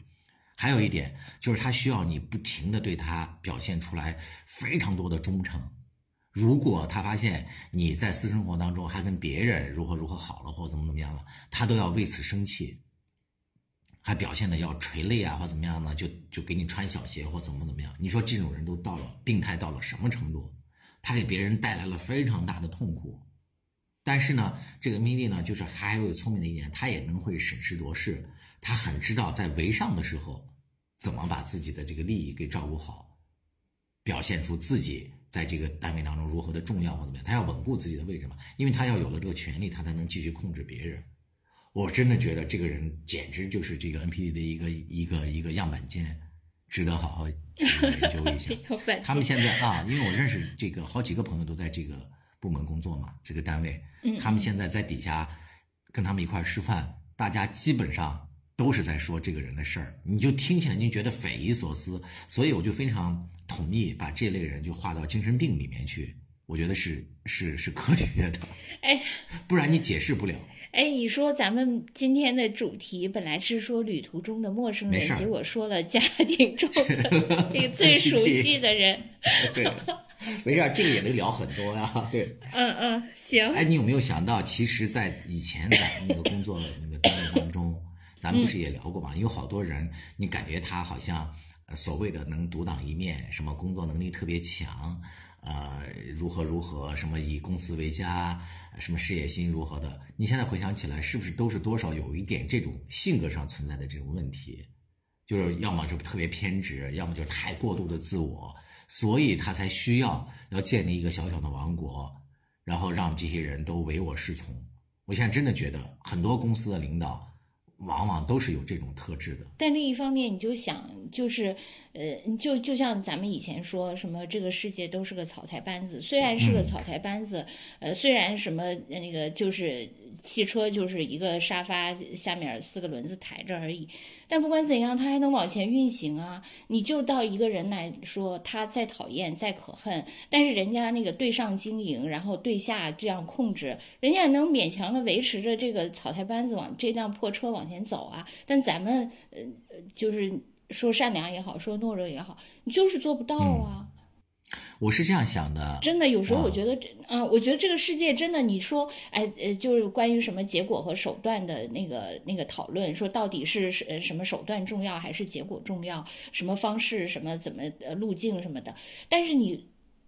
还有一点就是，他需要你不停的对他表现出来非常多的忠诚。如果他发现你在私生活当中还跟别人如何如何好了，或怎么怎么样了，他都要为此生气，还表现的要垂泪啊，或怎么样呢？就就给你穿小鞋或怎么怎么样？你说这种人都到了病态到了什么程度？他给别人带来了非常大的痛苦。但是呢，这个米莉呢，就是还有聪明的一点，他也能会审时度势。他很知道在为上的时候，怎么把自己的这个利益给照顾好，表现出自己在这个单位当中如何的重要或怎么样。他要稳固自己的位置嘛，因为他要有了这个权利，他才能继续控制别人。我真的觉得这个人简直就是这个 NPD 的一个一个一个样板间，值得好好去研究一下。他们现在啊，因为我认识这个好几个朋友都在这个部门工作嘛，这个单位，他们现在在底下跟他们一块吃饭，大家基本上。都是在说这个人的事儿，你就听起来你觉得匪夷所思，所以我就非常同意把这类人就划到精神病里面去，我觉得是是是科学的，哎，不然你解释不了。哎，你说咱们今天的主题本来是说旅途中的陌生人，结果说了家庭中的 那个 最熟悉的人。对，没事，这个也能聊很多呀。对，嗯嗯，行。哎，你有没有想到，其实，在以前咱们那个工作那个单位当中，咱们不是也聊过吗？有好多人，你感觉他好像所谓的能独当一面，什么工作能力特别强。呃，如何如何，什么以公司为家，什么事业心如何的？你现在回想起来，是不是都是多少有一点这种性格上存在的这种问题？就是要么就特别偏执，要么就太过度的自我，所以他才需要要建立一个小小的王国，然后让这些人都唯我是从。我现在真的觉得很多公司的领导。往往都是有这种特质的，但另一方面，你就想，就是，呃，就就像咱们以前说什么，这个世界都是个草台班子。虽然是个草台班子，呃，虽然什么那个就是汽车就是一个沙发下面四个轮子抬着而已。但不管怎样，它还能往前运行啊！你就到一个人来说，他再讨厌、再可恨，但是人家那个对上经营，然后对下这样控制，人家能勉强的维持着这个草台班子往这辆破车往前走啊！但咱们，呃，就是说善良也好，说懦弱也好，你就是做不到啊。我是这样想的，真的，有时候我觉得，嗯，我觉得这个世界真的，你说，哎，呃，就是关于什么结果和手段的那个那个讨论，说到底是是什么手段重要还是结果重要，什么方式，什么怎么呃路径什么的，但是你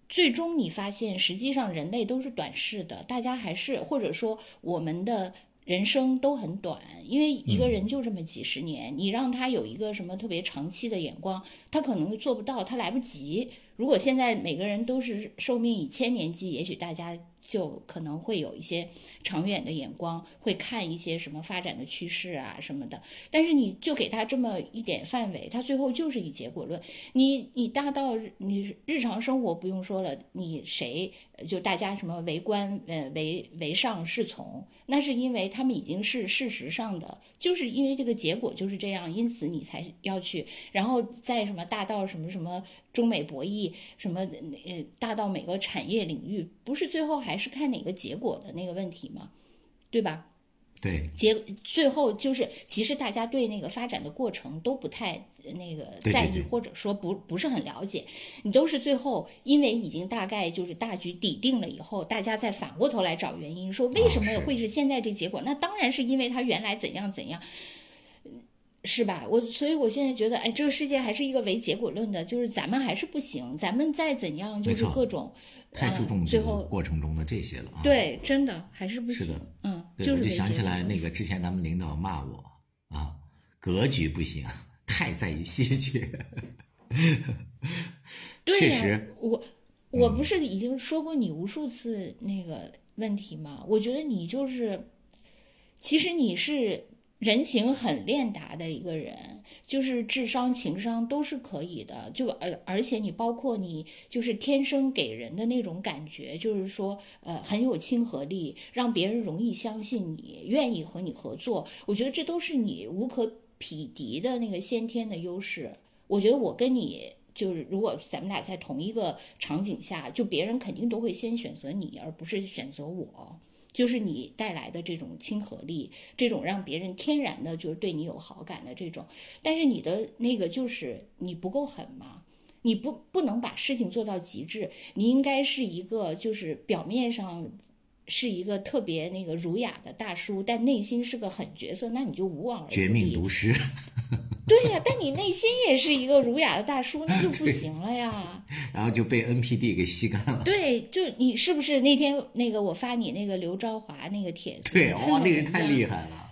最终你发现，实际上人类都是短视的，大家还是或者说我们的。人生都很短，因为一个人就这么几十年，你让他有一个什么特别长期的眼光，他可能做不到，他来不及。如果现在每个人都是寿命以千年计，也许大家。就可能会有一些长远的眼光，会看一些什么发展的趋势啊什么的。但是你就给他这么一点范围，他最后就是以结果论。你你大到你日常生活不用说了，你谁就大家什么为官呃为为上是从，那是因为他们已经是事实上的，就是因为这个结果就是这样，因此你才要去。然后在什么大到什么什么中美博弈，什么呃大到每个产业领域，不是最后还。是看哪个结果的那个问题吗，对吧？对，结最后就是，其实大家对那个发展的过程都不太那个在意，或者说不不是很了解。你都是最后，因为已经大概就是大局底定了以后，大家再反过头来找原因，说为什么会是现在这结果？那当然是因为他原来怎样怎样。是吧？我所以，我现在觉得，哎，这个世界还是一个唯结果论的，就是咱们还是不行，咱们再怎样，就是各种太注重最后过程中的这些了啊。对，真的还是不行。是的，嗯，就是我就想起来那个之前咱们领导骂我啊，格局不行，太在意细节。确实，我我不是已经说过你无数次那个问题吗？我觉得你就是，其实你是。人情很练达的一个人，就是智商、情商都是可以的。就而而且你包括你，就是天生给人的那种感觉，就是说，呃，很有亲和力，让别人容易相信你，愿意和你合作。我觉得这都是你无可匹敌的那个先天的优势。我觉得我跟你就是，如果咱们俩在同一个场景下，就别人肯定都会先选择你，而不是选择我。就是你带来的这种亲和力，这种让别人天然的就是对你有好感的这种，但是你的那个就是你不够狠嘛，你不不能把事情做到极致，你应该是一个就是表面上是一个特别那个儒雅的大叔，但内心是个狠角色，那你就无往而绝命毒师。对呀，但你内心也是一个儒雅的大叔，那就不行了呀。然后就被 NPD 给吸干了。对，就你是不是那天那个我发你那个刘昭华那个帖子？对，哇，那人太厉害了。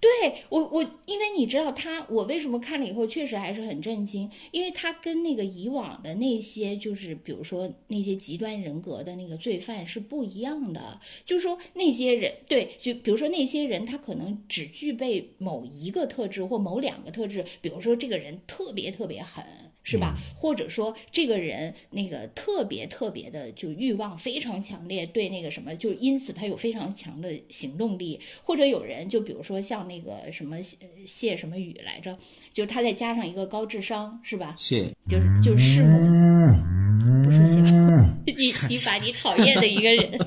对我，我因为你知道他，我为什么看了以后确实还是很震惊，因为他跟那个以往的那些，就是比如说那些极端人格的那个罪犯是不一样的。就是说那些人，对，就比如说那些人，他可能只具备某一个特质或某两个特质，比如说这个人特别特别狠。是吧？或者说这个人那个特别特别的就欲望非常强烈，对那个什么，就因此他有非常强的行动力。或者有人就比如说像那个什么谢什么雨来着，就他再加上一个高智商，是吧？谢就是就是弑母，不是谢，你你把你讨厌的一个人。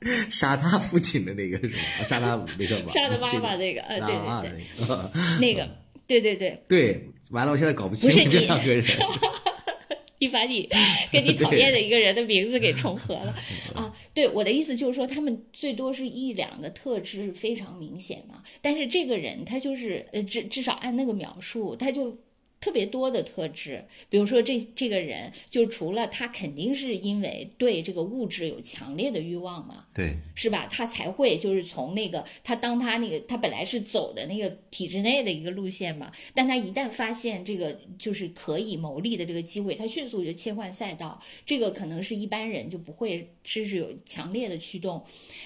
杀他父亲的那个什么，杀他那个吧，杀他妈妈那个，呃，对啊对对，那个那个，对对对，对，完了，我现在搞不清不是你这两个人。你把你跟你讨厌的一个人的名字给重合了 啊！对，我的意思就是说，他们最多是一两个特质非常明显嘛，但是这个人他就是呃，至至少按那个描述，他就。特别多的特质，比如说这这个人，就除了他肯定是因为对这个物质有强烈的欲望嘛，对，是吧？他才会就是从那个他当他那个他本来是走的那个体制内的一个路线嘛，但他一旦发现这个就是可以牟利的这个机会，他迅速就切换赛道。这个可能是一般人就不会，知识有强烈的驱动。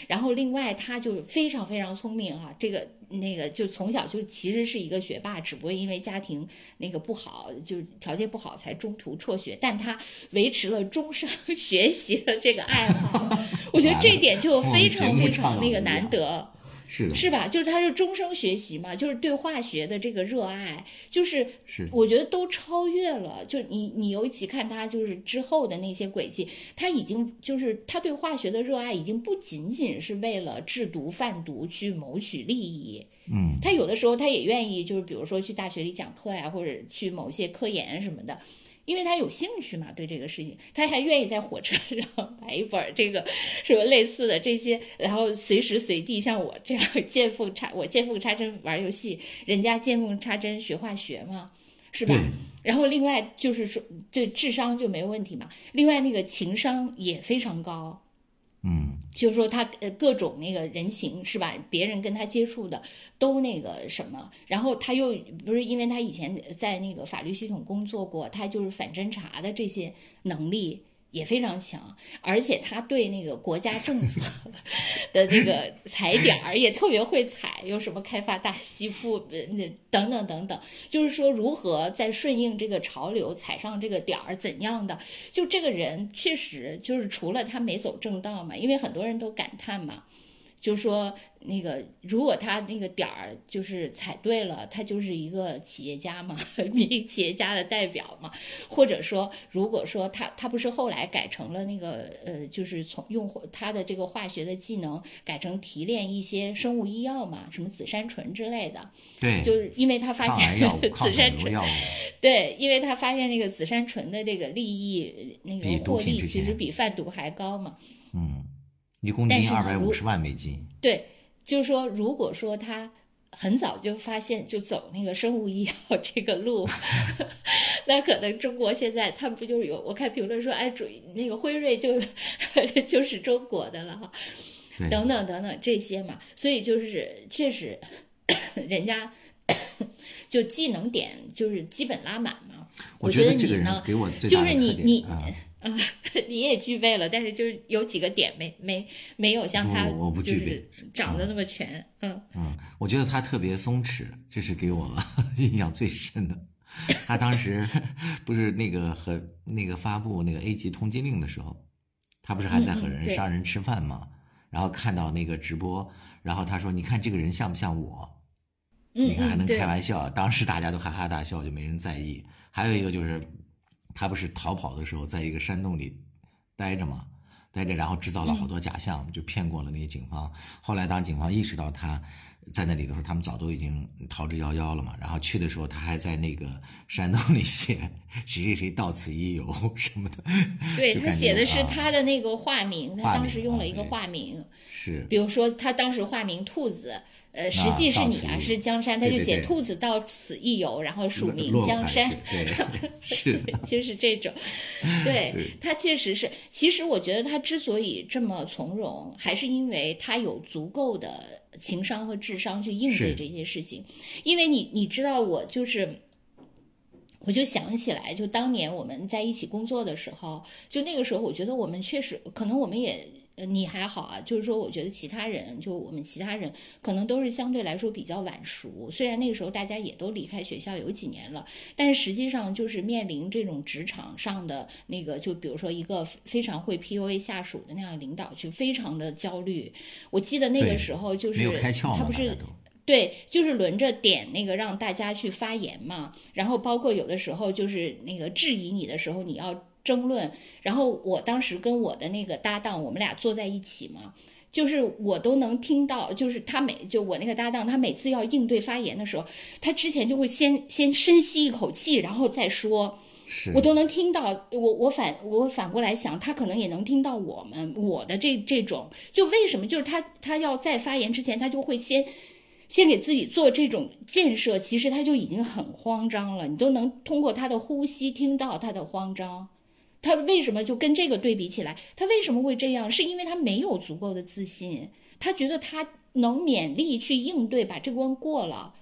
然后另外他就是非常非常聪明哈，这个那个就从小就其实是一个学霸，只不过因为家庭那个不好，就是条件不好才中途辍学，但他维持了终生 学习的这个爱好。我觉得这点就非常非常那个难得。是的，是吧？就是他是终生学习嘛，就是对化学的这个热爱，就是是我觉得都超越了。就你你尤其看他就是之后的那些轨迹，他已经就是他对化学的热爱已经不仅仅是为了制毒贩毒去谋取利益，嗯，他有的时候他也愿意就是比如说去大学里讲课呀，或者去某些科研什么的。因为他有兴趣嘛，对这个事情，他还愿意在火车上 买一本这个什么类似的这些，然后随时随地像我这样见缝插我见缝插针玩游戏，人家见缝插针学化学嘛，是吧？然后另外就是说，这智商就没问题嘛，另外那个情商也非常高。嗯，就是说他呃各种那个人情是吧？别人跟他接触的都那个什么，然后他又不是因为他以前在那个法律系统工作过，他就是反侦查的这些能力。也非常强，而且他对那个国家政策 的这个踩点儿也特别会踩，有什么开发大西部，那等等等等，就是说如何在顺应这个潮流踩上这个点儿，怎样的？就这个人确实就是除了他没走正道嘛，因为很多人都感叹嘛。就说那个，如果他那个点儿就是踩对了，他就是一个企业家嘛，民营企业家的代表嘛。或者说，如果说他他不是后来改成了那个呃，就是从用他的这个化学的技能改成提炼一些生物医药嘛，什么紫杉醇之类的。对，就是因为他发现 紫杉醇，对，因为他发现那个紫杉醇的这个利益那个获利其实比贩毒还高嘛。嗯。一公斤二百五十万美金。对，就是说，如果说他很早就发现，就走那个生物医药 这个路，那可能中国现在他们不就是有？我看评论说，哎，主那个辉瑞就 就是中国的了哈，等等等等这些嘛。所以就是确实，人家 就技能点就是基本拉满嘛。我觉得你呢，就是你你。啊，你也具备了，但是就是有几个点没没没有像他，我不具备长得那么全，嗯嗯，我觉得他特别松弛，这是给我 印象最深的。他当时 不是那个和那个发布那个 A 级通缉令的时候，他不是还在和人商人吃饭吗？然后看到那个直播，然后他说：“你看这个人像不像我？你看还能开玩笑。”当时大家都哈哈大笑，就没人在意。还有一个就是。他不是逃跑的时候，在一个山洞里待着嘛，待着，然后制造了好多假象，就骗过了那些警方。后来当警方意识到他在那里的时候，他们早都已经逃之夭夭了嘛。然后去的时候，他还在那个山洞里写“谁谁谁到此一游 ”什么的。对他写的是他的那个化名，他当时用了一个化名，是，比如说他当时化名兔子。呃，实际是你啊，是江山，他就写“兔子到此一游”，然后署名江山，是，就是这种。对他确实是，其实我觉得他之所以这么从容，还是因为他有足够的情商和智商去应对这些事情。因为你你知道，我就是，我就想起来，就当年我们在一起工作的时候，就那个时候，我觉得我们确实可能我们也。呃，你还好啊，就是说，我觉得其他人，就我们其他人，可能都是相对来说比较晚熟。虽然那个时候大家也都离开学校有几年了，但是实际上就是面临这种职场上的那个，就比如说一个非常会 PUA 下属的那样的领导，就非常的焦虑。我记得那个时候就是他不是对，就是轮着点那个让大家去发言嘛，然后包括有的时候就是那个质疑你的时候，你要。争论，然后我当时跟我的那个搭档，我们俩坐在一起嘛，就是我都能听到，就是他每就我那个搭档，他每次要应对发言的时候，他之前就会先先深吸一口气，然后再说。是我都能听到，我我反我反过来想，他可能也能听到我们我的这这种，就为什么就是他他要在发言之前，他就会先先给自己做这种建设，其实他就已经很慌张了，你都能通过他的呼吸听到他的慌张。他为什么就跟这个对比起来？他为什么会这样？是因为他没有足够的自信，他觉得他能勉力去应对，把这关过了，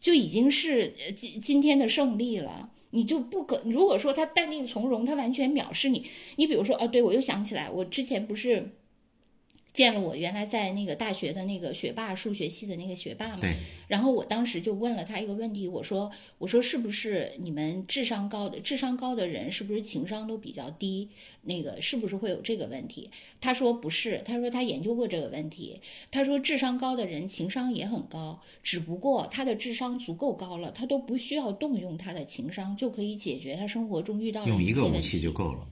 就已经是今今天的胜利了。你就不可，如果说他淡定从容，他完全藐视你。你比如说，啊，对我又想起来，我之前不是见了我原来在那个大学的那个学霸，数学系的那个学霸嘛。然后我当时就问了他一个问题，我说：“我说是不是你们智商高的智商高的人，是不是情商都比较低？那个是不是会有这个问题？”他说不是，他说他研究过这个问题。他说智商高的人情商也很高，只不过他的智商足够高了，他都不需要动用他的情商就可以解决他生活中遇到的用一个武。器就够了。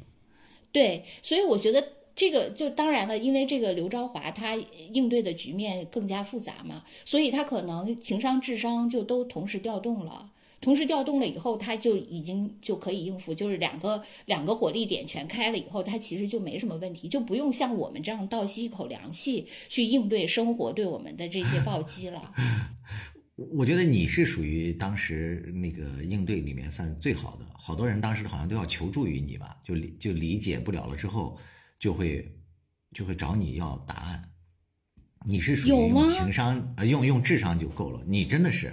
对，所以我觉得这个就当然了，因为这个刘昭华他应对的局面更加复杂嘛，所以他可能情商、智商就都同时调动了。同时调动了以后，他就已经就可以应付，就是两个两个火力点全开了以后，他其实就没什么问题，就不用像我们这样倒吸一口凉气去应对生活对我们的这些暴击了。我觉得你是属于当时那个应对里面算最好的，好多人当时好像都要求助于你吧，就理就理解不了了之后，就会就会找你要答案。你是属于情商呃用用智商就够了，你真的是，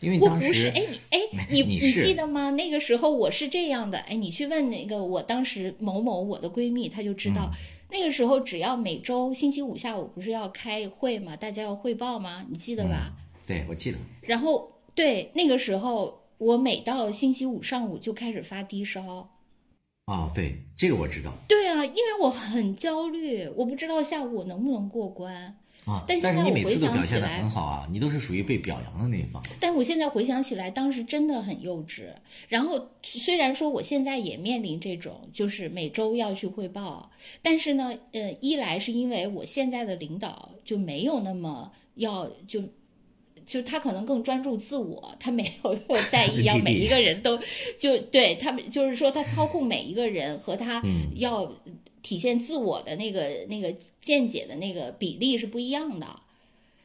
因为我当时不是，哎，你哎，你你记得吗？那个时候我是这样的，哎，你去问那个我当时某某我的闺蜜，她就知道，嗯那个时候只要每周星期五下午不是要开会嘛，大家要汇报吗？你记得吧？对我记得，然后对那个时候，我每到星期五上午就开始发低烧。哦，对这个我知道对啊，因为我很焦虑，我不知道下午我能不能过关。啊，但现是你每次都表现的很好啊，你都是属于被表扬的那一方。但我现在回想起来，当时真的很幼稚。然后虽然说我现在也面临这种，就是每周要去汇报，但是呢，呃，一来是因为我现在的领导就没有那么要就。就他可能更专注自我，他没有在 意要每一个人都就对他们，就是说他操控每一个人和他嗯。要体现自我的那个那个见解的那个比例是不一样的。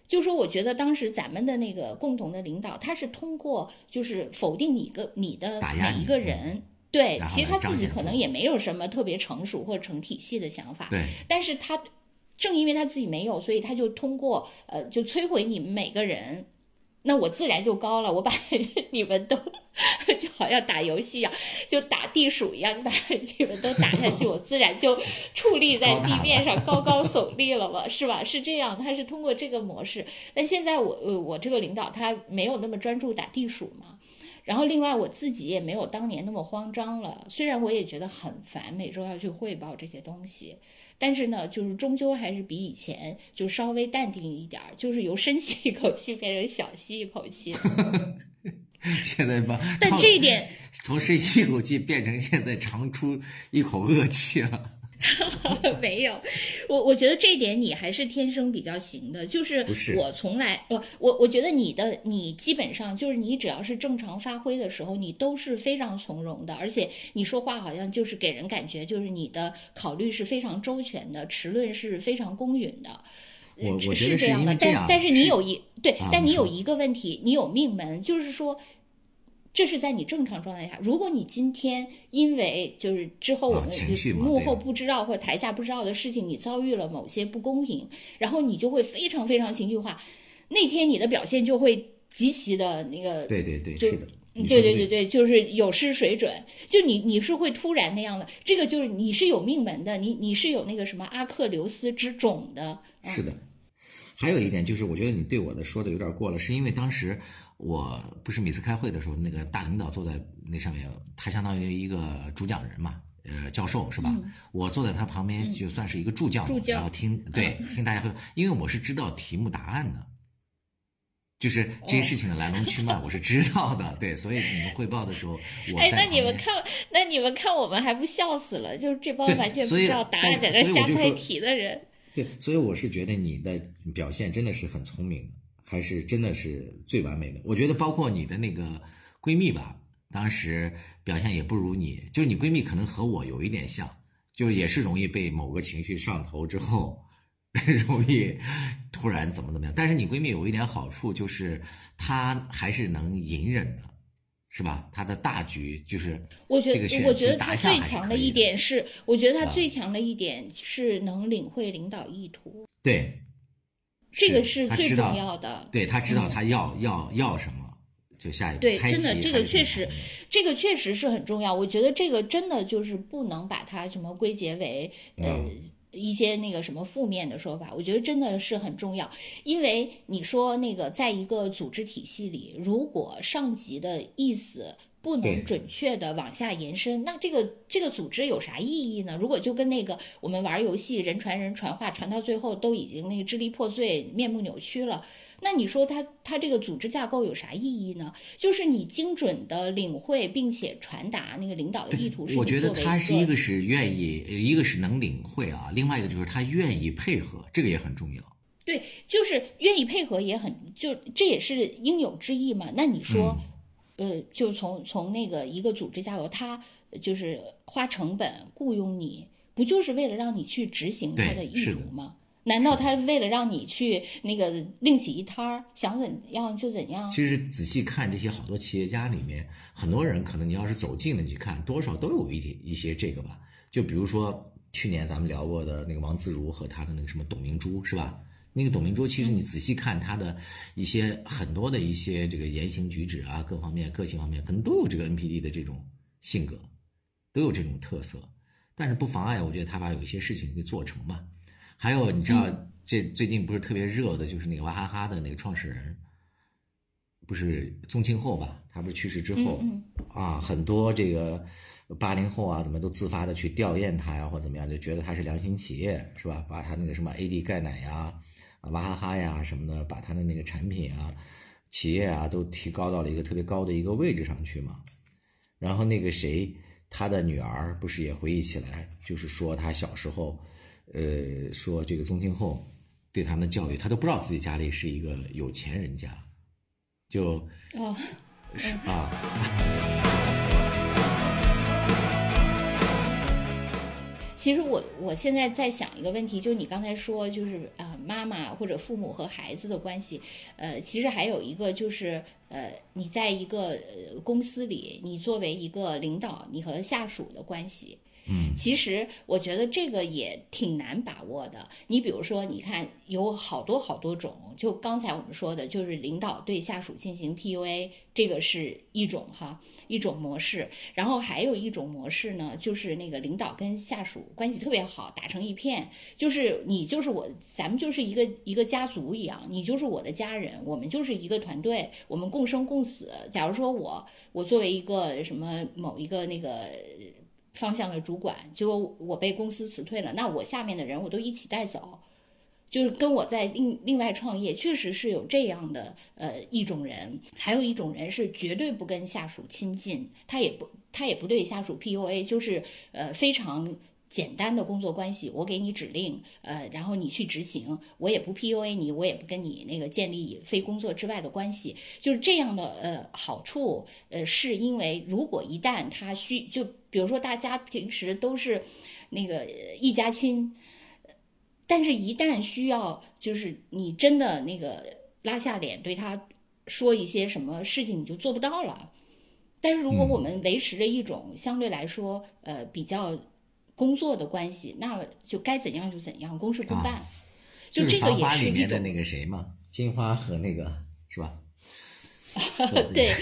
就说我觉得当时咱们的那个共同的领导，他是通过就是否定你个你的每一个人，对，其实他自己可能也没有什么特别成熟或者成体系的想法，对，但是他正因为他自己没有，所以他就通过呃就摧毁你们每个人。那我自然就高了，我把你们都 就好像打游戏一样，就打地鼠一样，把你们都打下去，我自然就矗立在地面上，高高耸立了嘛，是吧？是这样，他是通过这个模式。但现在我呃我这个领导他没有那么专注打地鼠嘛，然后另外我自己也没有当年那么慌张了，虽然我也觉得很烦，每周要去汇报这些东西。但是呢，就是终究还是比以前就稍微淡定一点儿，就是由深吸一口气变成小吸一口气。现在吧但这一点 从深吸一口气变成现在长出一口恶气了。没有，我我觉得这一点你还是天生比较行的，就是我从来呃，我我觉得你的你基本上就是你只要是正常发挥的时候，你都是非常从容的，而且你说话好像就是给人感觉就是你的考虑是非常周全的，持论是非常公允的。我呃我觉得是是这样的，但但是你有一对啊，但你有一个问题，你有命门，就是说，这是在你正常状态下。如果你今天因为就是之后我啊们幕后不知道或台下不知道的事情，你遭遇了某些不公平，然后你就会非常非常情绪化，那天你的表现就会极其的那个对对对，是的。对对对对，就是有失水准。就你你是会突然那样的，这个就是你是有命门的，你你是有那个什么阿克琉斯之种的。嗯是的，还有一点就是，我觉得你对我的说的有点过了，是因为当时我不是每次开会的时候，那个大领导坐在那上面，他相当于一个主讲人嘛，呃，教授是吧？我坐在他旁边就算是一个助教助教嗯然后听对听大家会，因为我是知道题目答案的。就是这些事情的来龙去脉，我是知道的，对，所以你们汇报的时候，我哎，在那你们看，那你们看我们还不笑死了？就是这帮完全不知道答案，在那瞎猜题的人。对，所以我是觉得你的表现真的是很聪明的，还是真的是最完美的。我觉得包括你的那个闺蜜吧，当时表现也不如你，就是你闺蜜可能和我有一点像，就是也是容易被某个情绪上头之后，容易突然怎么怎么样。但是你闺蜜有一点好处，就是她还是能隐忍的。是吧？她的大局就是我觉得，我觉得她最强的一点是，我觉得她最强的一点是能领会领导意图。对，这个是最重要的。对他知道他要要要什么，就下一步。对，真的这个确实，这个确实是很重要。我觉得这个真的就是不能把它什么归结为呃。一些那个什么负面的说法，我觉得真的是很重要，因为你说那个在一个组织体系里，如果上级的意思不能准确的往下延伸，那这个这个组织有啥意义呢？如果就跟那个我们玩游戏，人传人传话，传到最后都已经那个支离破碎、面目扭曲了。那你说他他这个组织架构有啥意义呢？就是你精准的领会并且传达那个领导的意图。我觉得他是一个是愿意，一个是能领会啊，另外一个就是他愿意配合，这个也很重要。对，就是愿意配合也很，就这也是应有之意嘛。那你说，呃，就从从那个一个组织架构，他就是花成本雇佣你，不就是为了让你去执行他的意图吗？难道他为了让你去那个另起一摊儿，想怎样就怎样？其实仔细看这些好多企业家里面，很多人可能你要是走近了去看，多少都有一点一些这个吧。就比如说去年咱们聊过的那个王自如和他的那个什么董明珠，是吧？那个董明珠其实你仔细看她的一些很多的一些这个言行举止啊，各方面个性方面，可能都有这个 NPD 的这种性格，都有这种特色。但是不妨碍，我觉得他把有一些事情给做成嘛。还有，你知道这最近不是特别热的，就是那个娃哈哈的那个创始人，不是宗庆后吧？他不是去世之后啊，很多这个八零后啊，怎么都自发的去吊唁他呀，或怎么样，就觉得他是良心企业，是吧？把他那个什么 AD 钙奶呀、啊娃哈哈呀什么的，把他的那个产品啊、企业啊都提高到了一个特别高的一个位置上去嘛。然后那个谁，他的女儿不是也回忆起来，就是说他小时候。呃，说这个宗庆后对他们的教育，他都不知道自己家里是一个有钱人家，就啊，是啊。其实我我现在在想一个问题，就你刚才说，就是啊，妈妈或者父母和孩子的关系，呃，其实还有一个就是呃，你在一个呃公司里，你作为一个领导，你和下属的关系。嗯，其实我觉得这个也挺难把握的。你比如说，你看有好多好多种，就刚才我们说的，就是领导对下属进行 PUA，这个是一种哈一种模式。然后还有一种模式呢，就是那个领导跟下属关系特别好，打成一片，就是你就是我，咱们就是一个一个家族一样，你就是我的家人，我们就是一个团队，我们共生共死。假如说我我作为一个什么某一个那个。方向的主管，结果我被公司辞退了，那我下面的人我都一起带走，就是跟我在另另外创业，确实是有这样的呃一种人，还有一种人是绝对不跟下属亲近，他也不他也不对下属 PUA，就是呃非常。简单的工作关系，我给你指令，呃，然后你去执行，我也不 PUA 你，我也不跟你那个建立非工作之外的关系，就是这样的呃好处，呃，是因为如果一旦他需就比如说大家平时都是那个一家亲，但是一旦需要就是你真的那个拉下脸对他说一些什么事情，你就做不到了。但是如果我们维持着一种相对来说呃比较。工作的关系，那就该怎样就怎样，公事公办。就这个也是里面的那个谁嘛，金花和那个是吧？对，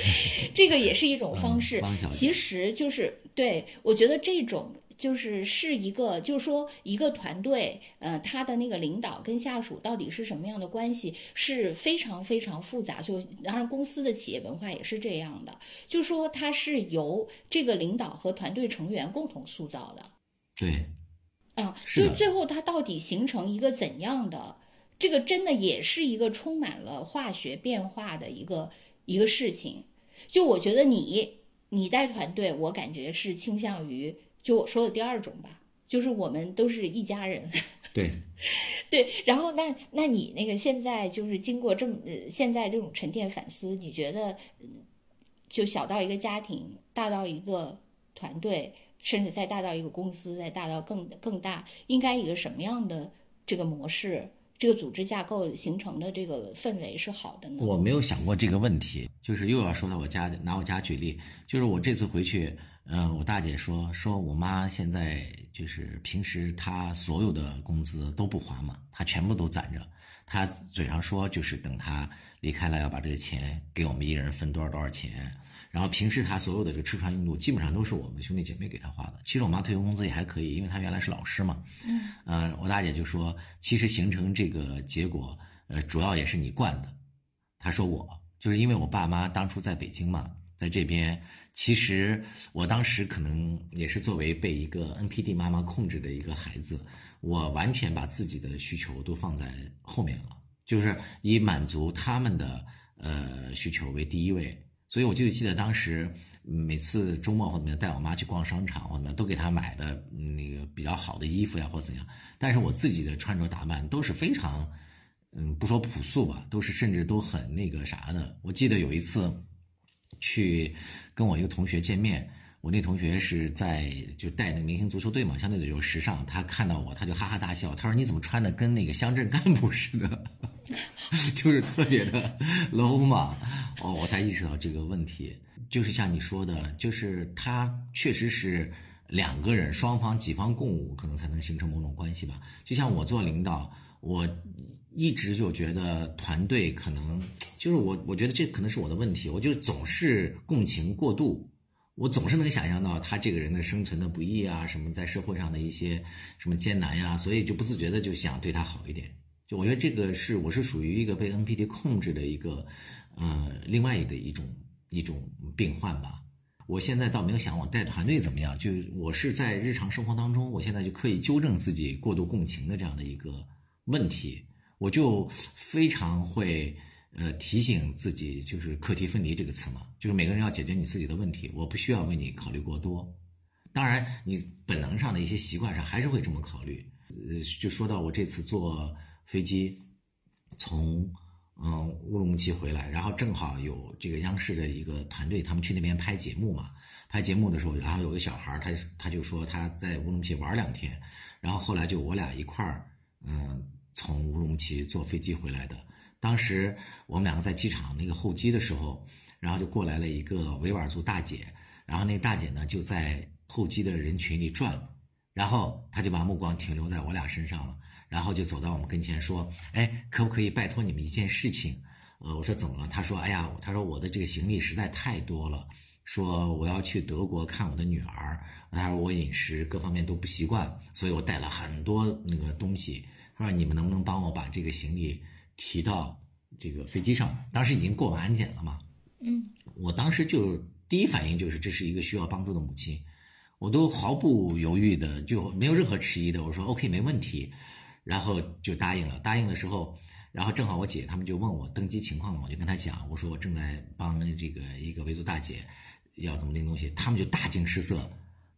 这个也是一种方式。其实就是对，我觉得这种就是是一个，就是说一个团队，呃，他的那个领导跟下属到底是什么样的关系，是非常非常复杂。就当然，公司的企业文化也是这样的，就是说它是由这个领导和团队成员共同塑造的。对，啊，就最后它到底形成一个怎样的？这个真的也是一个充满了化学变化的一个一个事情。就我觉得你你带团队，我感觉是倾向于就我说的第二种吧，就是我们都是一家人。对，对，然后那那你那个现在就是经过这么呃现在这种沉淀反思，你觉得嗯就小到一个家庭，大到一个团队，甚至再大到一个公司，再大到更更大，应该一个什么样的这个模式，这个组织架构形成的这个氛围是好的呢？我没有想过这个问题，就是又要说到我家，拿我家举例，就是我这次回去，嗯、我大姐说，说我妈现在就是平时她所有的工资都不花嘛，她全部都攒着，她嘴上说就是等她离开了要把这个钱给我们一人分多少多少钱，然后平时他所有的这个吃穿用度基本上都是我们兄弟姐妹给他花的。其实我妈退休工资也还可以，因为她原来是老师嘛，嗯，呃，我大姐就说，其实形成这个结果，呃，主要也是你惯的。她说我就是因为我爸妈当初在北京嘛，在这边，其实我当时可能也是作为被一个 NPD 妈妈控制的一个孩子，我完全把自己的需求都放在后面了，就是以满足他们的呃需求为第一位。所以我就记得当时每次周末或者怎么样带我妈去逛商场或者怎么样，都给她买的那个比较好的衣服呀或怎样，但是我自己的穿着打扮都是非常。嗯，不说朴素吧，都是甚至都很那个啥的。我记得有一次去跟我一个同学见面，我那同学是在就带那个明星足球队嘛，相对的有时尚。他看到我，他就哈哈大笑，他说：“你怎么穿的跟那个乡镇干部似的？” 就是特别的 low 嘛。哦，我才意识到这个问题。就是像你说的，就是他确实是两个人双方几方共舞，可能才能形成某种关系吧。就像我做领导，我一直就觉得团队可能就是我，我觉得这可能是我的问题，我就总是共情过度。我总是能想象到他这个人的生存的不易啊，什么在社会上的一些什么艰难呀、所以就不自觉的就想对他好一点。就我觉得这个是我是属于一个被 NPD 控制的一个呃另外的一种一种病患吧。我现在倒没有想我带团队怎么样，就我是在日常生活当中，我现在就刻意纠正自己过度共情的这样的一个问题，我就非常会呃提醒自己，就是课题分离这个词嘛，就是每个人要解决你自己的问题，我不需要为你考虑过多。当然，你本能上的一些习惯上还是会这么考虑。呃，就说到我这次坐飞机从嗯乌鲁木齐回来，然后正好有这个央视的一个团队，他们去那边拍节目嘛。拍节目的时候，然后有个小孩儿，他他就说他在乌鲁木齐玩两天，然后后来就我俩一块儿嗯从乌鲁木齐坐飞机回来的。当时我们两个在机场那个候机的时候，然后就过来了一个维吾尔族大姐，然后那大姐呢就在候机的人群里转，然后她就把目光停留在我俩身上了，然后就走到我们跟前说：“哎，可不可以拜托你们一件事情？”呃，我说怎么了？她说：“哎呀，她说我的这个行李实在太多了，说我要去德国看我的女儿，她说我饮食各方面都不习惯，所以我带了很多那个东西。她说你们能不能帮我把这个行李提到这个飞机上？当时已经过完安检了嘛。”嗯，我当时就第一反应就是这是一个需要帮助的母亲，我都毫不犹豫的就没有任何迟疑的，我说 OK 没问题，然后就答应了。答应的时候，然后正好我姐他们就问我登机情况嘛，我就跟她讲，我说我正在帮这个一个维族大姐要怎么拎东西，他们就大惊失色。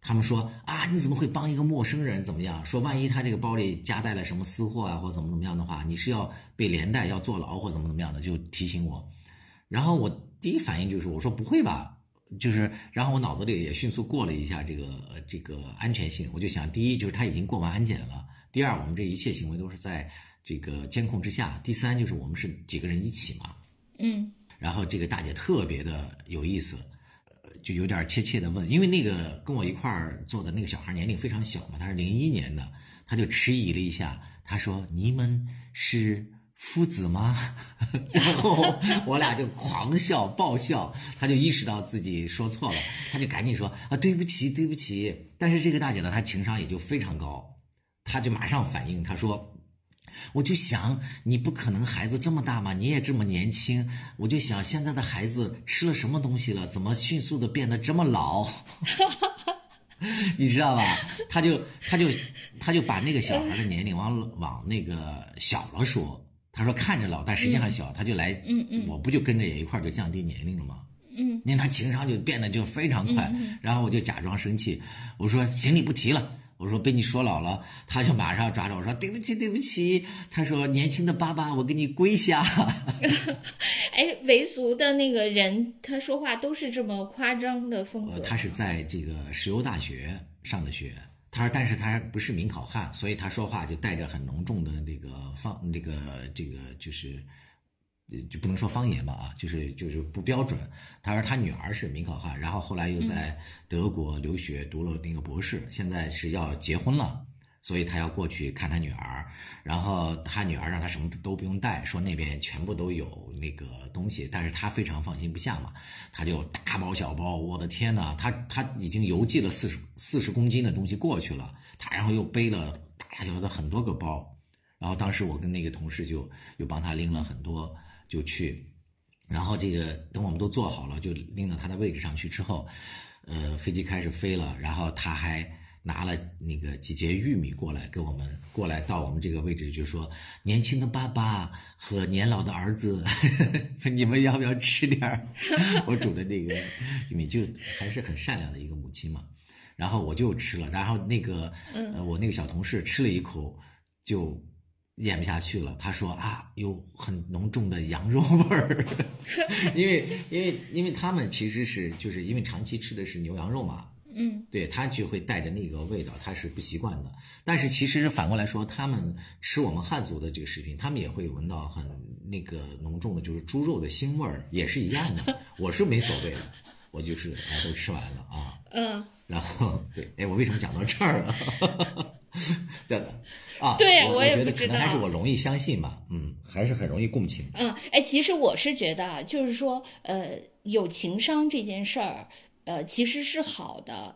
他们说啊，你怎么会帮一个陌生人怎么样？说万一他这个包里夹带了什么私货啊，或怎么怎么样的话，你是要被连带要坐牢或怎么怎么样的，就提醒我。然后我第一反应就是我说不会吧，就是然后我脑子里也迅速过了一下这个这个安全性，我就想第一就是他已经过完安检了，第二我们这一切行为都是在这个监控之下，第三就是我们是几个人一起嘛。嗯然后这个大姐特别的有意思，呃，就有点怯怯的问，因为那个跟我一块儿坐的那个小孩年龄非常小嘛，他是零一年的，他就迟疑了一下，他说：“你们是夫子吗？” 然后我俩就狂笑爆笑，他就意识到自己说错了，他就赶紧说：“啊，对不起，对不起。”但是这个大姐呢，她情商也就非常高，她就马上反应，她说。我就想，你不可能孩子这么大嘛，你也这么年轻，我就想现在的孩子吃了什么东西了，怎么迅速的变得这么老？你知道吧？他就 他就他就把那个小孩的年龄往往那个小了说，他说看着老，但实际上小，他就来，嗯嗯我不就跟着也一块儿就降低年龄了吗？嗯你看他情商就变得就非常快，然后我就假装生气，我说行李不提了，我说被你说老了，他就马上抓着我说对不起对不起。他说年轻的爸爸，我给你跪下。哎，维族的那个人，他说话都是这么夸张的风格。他是在这个石油大学上的学，他说，但是他不是民考汉，所以他说话就带着很浓重的这个方，这个这个就是。就不能说方言吧啊，就是就是不标准。他说他女儿是民考汉，然后后来又在德国留学读了那个博士，现在是要结婚了，所以他要过去看他女儿。然后他女儿让他什么都不用带，说那边全部都有那个东西，但是他非常放心不下嘛，他就大包小包，我的天呐，他他已经邮寄了四十四十公斤的东西过去了，他然后又背了大大小小的很多个包，然后当时我跟那个同事就又帮他拎了很多。就去，然后这个等我们都坐好了，就拎到他的位置上去之后，呃，飞机开始飞了，然后他还拿了那个几节玉米过来给我们，过来到我们这个位置就说：“年轻的爸爸和年老的儿子，你们要不要吃点儿 我煮的那个玉米？”就还是很善良的一个母亲嘛。然后我就吃了，然后那个呃，我那个小同事吃了一口就。咽不下去了，他说啊，有很浓重的羊肉味儿，因为因为因为他们其实是就是因为长期吃的是牛羊肉嘛，嗯，对他就会带着那个味道，他是不习惯的。但是其实反过来说，他们吃我们汉族的这个食品，他们也会闻到很那个浓重的，就是猪肉的腥味儿，也是一样的。我是没所谓的，我就是哎都吃完了啊，嗯，然后对，哎，我为什么讲到这儿了？这样的。啊，对，我也不知道，可能还是我容易相信吧，嗯，还是很容易共情。嗯，哎，其实我是觉得，就是说，呃，有情商这件事儿，呃，其实是好的，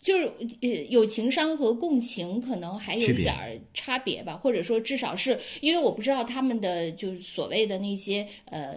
就是呃，有情商和共情可能还有一点差别吧，或者说至少是因为我不知道他们的就是所谓的那些呃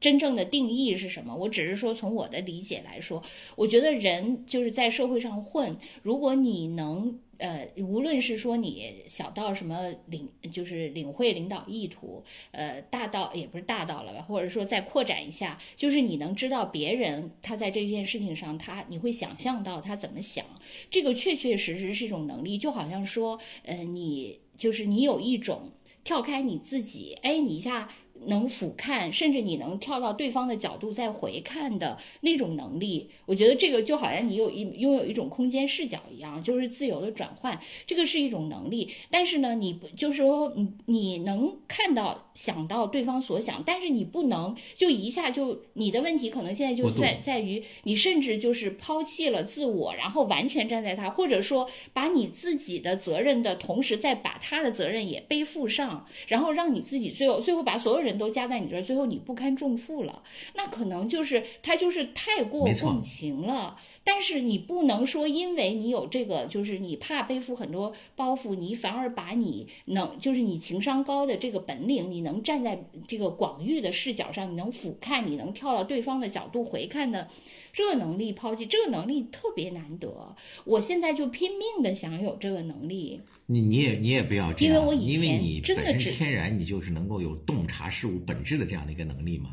真正的定义是什么，我只是说从我的理解来说，我觉得人就是在社会上混，如果你能。呃，无论是说你小到什么领，就是领会领导意图，呃，大到也不是大到了吧，或者说再扩展一下，就是你能知道别人他在这件事情上，他你会想象到他怎么想，这个确确实实是一种能力，就好像说，呃，你就是你有一种跳开你自己，哎，你一下。能俯瞰，甚至你能跳到对方的角度再回看的那种能力，我觉得这个就好像你有一拥有一种空间视角一样，就是自由的转换，这个是一种能力。但是呢，你不就是说你你能看到想到对方所想，但是你不能就一下就你的问题可能现在就在在于你甚至就是抛弃了自我，然后完全站在他，或者说把你自己的责任的同时再把他的责任也背负上，然后让你自己最后最后把所有人。人都加在你这儿，最后你不堪重负了，那可能就是他就是太过共情了。但是你不能说，因为你有这个，就是你怕背负很多包袱，你反而把你能就是你情商高的这个本领，你能站在这个广域的视角上，你能俯瞰，你能跳到对方的角度回看的这个能力抛弃，这个能力特别难得。我现在就拼命的想有这个能力。你你也你也不要这样，因为我以前真的是天然，你就是能够有洞察事物本质的这样的一个能力嘛。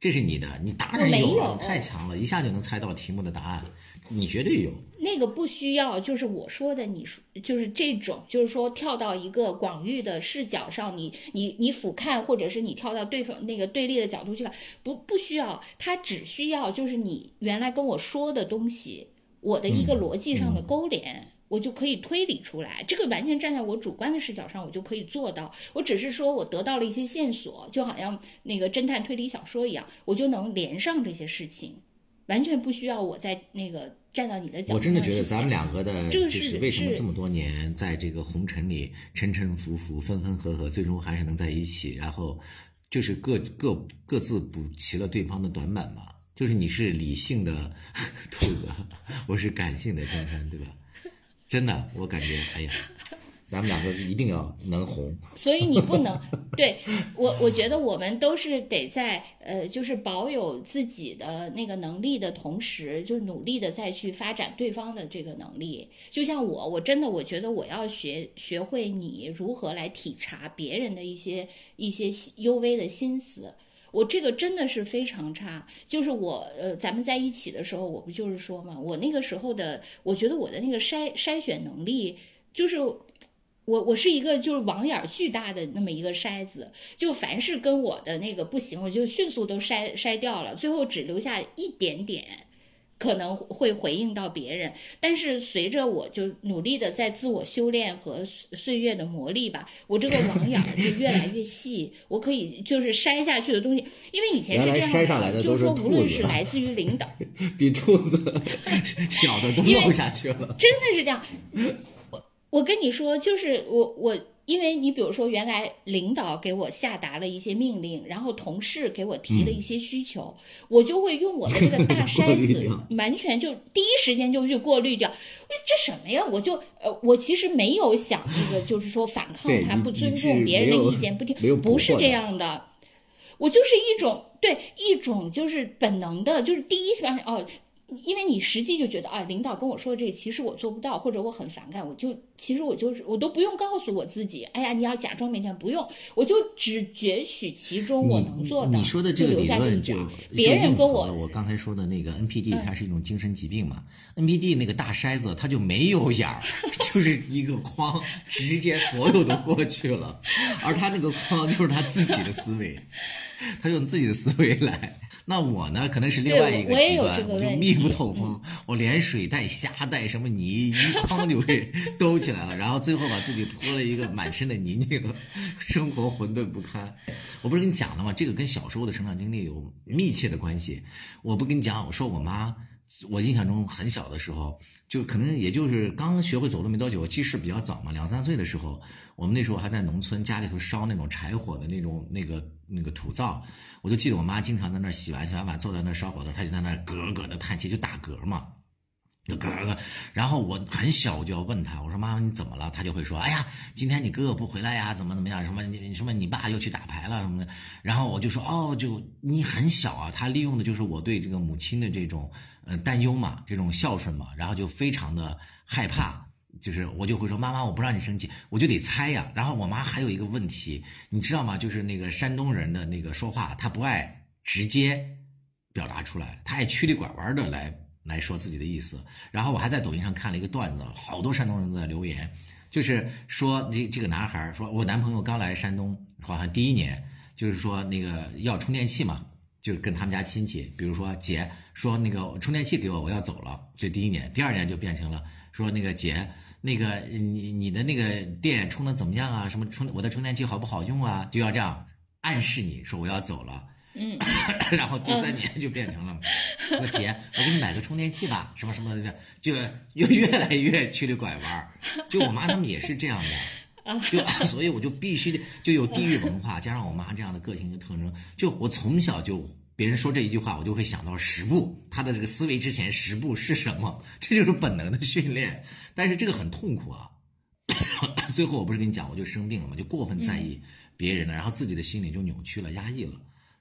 这是你的，你当然有了，太强了，一下就能猜到题目的答案，你绝对有。那个不需要，就是我说的，你说就是这种，就是说跳到一个广域的视角上，你你你俯瞰，或者是你跳到对方那个对立的角度去看，不不需要，它只需要就是你原来跟我说的东西，我的一个逻辑上的勾连。我就可以推理出来，这个完全站在我主观的视角上，我就可以做到。我只是说我得到了一些线索，就好像那个侦探推理小说一样，我就能连上这些事情，完全不需要我在那个站到你的角度。我真的觉得咱们两个的，就是为什么这么多年在这个红尘里沉沉浮浮、分分合合，最终还是能在一起，然后就是各各各自补齐了对方的短板嘛。就是你是理性的 兔子，我是感性的珊珊，对吧？真的，我感觉，哎呀，咱们两个一定要能红。所以你不能对我，我觉得我们都是得在呃，就是保有自己的那个能力的同时，就努力的再去发展对方的这个能力。就像我，我真的我觉得我要学学会你如何来体察别人的一些一些幽微的心思。我这个真的是非常差。就是我呃，咱们在一起的时候，我不就是说嘛，我那个时候的，我觉得我的那个筛筛选能力，就是我我是一个就是网眼儿巨大的那么一个筛子，就凡是跟我的那个不行，我就迅速都筛筛掉了，最后只留下一点点。可能会回应到别人，但是随着我就努力的在自我修炼和岁月的磨砺吧，我这个网眼儿就越来越细，我可以就是筛下去的东西，因为以前是这样的，就是说无论是来自于领导，比兔子 小的都漏下去了，真的是这样。我我跟你说，就是我我。因为你比如说，原来领导给我下达了一些命令，然后同事给我提了一些需求，我就会用我的这个大 筛子，完全就第一时间就去过滤掉。我这什么呀？我就呃，我其实没有想这个，就是说反抗他，不尊重别人的意见，不听，不是这样的。我就是一种对一种就是本能的，就是第一反应哦。因为你实际就觉得啊，领导跟我说的这个，其实我做不到，或者我很反感，我就其实我就是我都不用告诉我自己，哎呀，你要假装勉强，不用，我就只攫取其中我能做的，你说的这个理论就别人跟我我刚才说的那个 NPD，它是一种精神疾病嘛？NPD 那个大筛子它就没有眼儿，就是一个框，直接所有都过去了，而他那个框就是他自己的思维，他用自己的思维来。那我呢，可能是另外一个极端，我就密不透风，我连水带虾带什么泥一筐就给 兜起来了，然后最后把自己泼了一个满身的泥泞，生活混沌不堪。我不是跟你讲了吗？这个跟小时候的成长经历有密切的关系。我不跟你讲，我说我妈，我印象中很小的时候，就可能也就是刚学会走路没多久，记事比较早嘛，两三岁的时候，我们那时候还在农村，家里头烧那种柴火的那种那个那个土灶。我就记得我妈经常在那儿洗完洗完碗，坐在那儿烧火头，她就在那儿咯咯的叹气，就打嗝嘛，就咯咯。然后我很小，我就要问她，我说妈妈你怎么了？她就会说，哎呀，今天你哥哥不回来呀，怎么怎么样？什么你什么你爸又去打牌了什么的。然后我就说，哦，就你很小啊。她利用的就是我对这个母亲的这种呃担忧嘛，这种孝顺嘛，然后就非常的害怕。就是我就会说妈妈，我不让你生气，我就得猜呀。然后我妈还有一个问题，你知道吗？就是那个山东人的那个说话，他不爱直接表达出来，他爱曲里拐弯的来来说自己的意思。然后我还在抖音上看了一个段子，好多山东人都在留言，就是说这这个男孩说，我男朋友刚来山东，好像第一年，就是说那个要充电器嘛，就跟他们家亲戚，比如说姐说那个充电器给我，我要走了，这第一年，第二年就变成了说那个姐。那个你你的那个电充的怎么样啊？什么充我的充电器好不好用啊？就要这样暗示你说我要走了，嗯，然后第三年就变成了，我姐，我给你买个充电器吧，什么什么的，就又越来越曲里拐弯。就我妈他们也是这样的，就所以我就必须得就有地域文化，加上我妈这样的个性和特征，就我从小就。别人说这一句话，我就会想到十步，他的这个思维之前十步是什么？这就是本能的训练。但是这个很痛苦啊。最后我不是跟你讲，我就生病了嘛，就过分在意别人了，然后自己的心理就扭曲了、压抑了，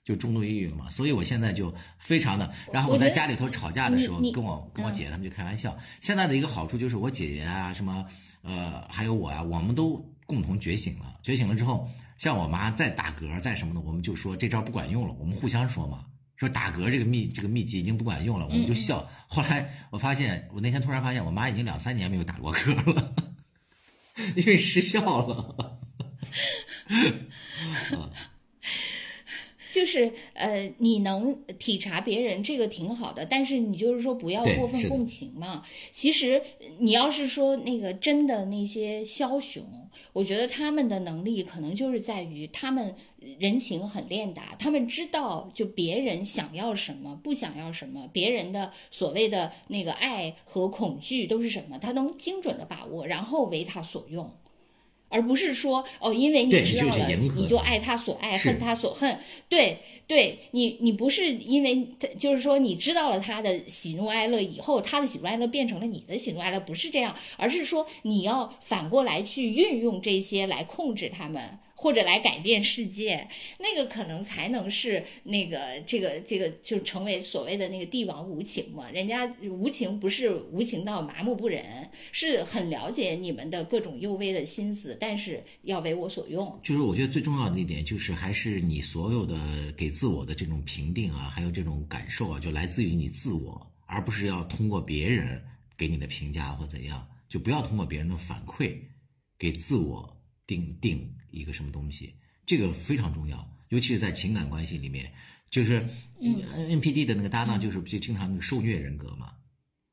就重度抑郁了嘛。所以我现在就非常的，然后我在家里头吵架的时候，跟我跟我姐他们就开玩笑。现在的一个好处就是我姐姐啊，什么呃，还有我啊，我们都共同觉醒了。觉醒了之后，像我妈再打嗝再什么的，我们就说这招不管用了，我们互相说嘛。说打嗝这个秘这个秘籍已经不管用了，我们就笑。后来我发现，我那天突然发现，我妈已经两三年没有打过嗝了，因为失效了。就是呃，你能体察别人这个挺好的，但是你就是说不要过分共情嘛。其实你要是说那个真的那些枭雄，我觉得他们的能力可能就是在于他们人情很练达，他们知道就别人想要什么，不想要什么，别人的所谓的那个爱和恐惧都是什么，他能精准的把握，然后为他所用。而不是说哦，因为你知道了，你就爱他所爱，恨他所恨。对，对你，你不是因为他，就是说你知道了他的喜怒哀乐以后，他的喜怒哀乐变成了你的喜怒哀乐，不是这样，而是说你要反过来去运用这些来控制他们。或者来改变世界，那个可能才能是那个这个这个就成为所谓的那个帝王无情嘛。人家无情不是无情到麻木不仁，是很了解你们的各种幽微的心思，但是要为我所用。就是我觉得最重要的一点，就是还是你所有的给自我的这种评定啊，还有这种感受啊，就来自于你自我，而不是要通过别人给你的评价或怎样，就不要通过别人的反馈给自我定定一个什么东西，这个非常重要，尤其是在情感关系里面，就是嗯，NPD 的那个搭档就是就经常那个受虐人格嘛，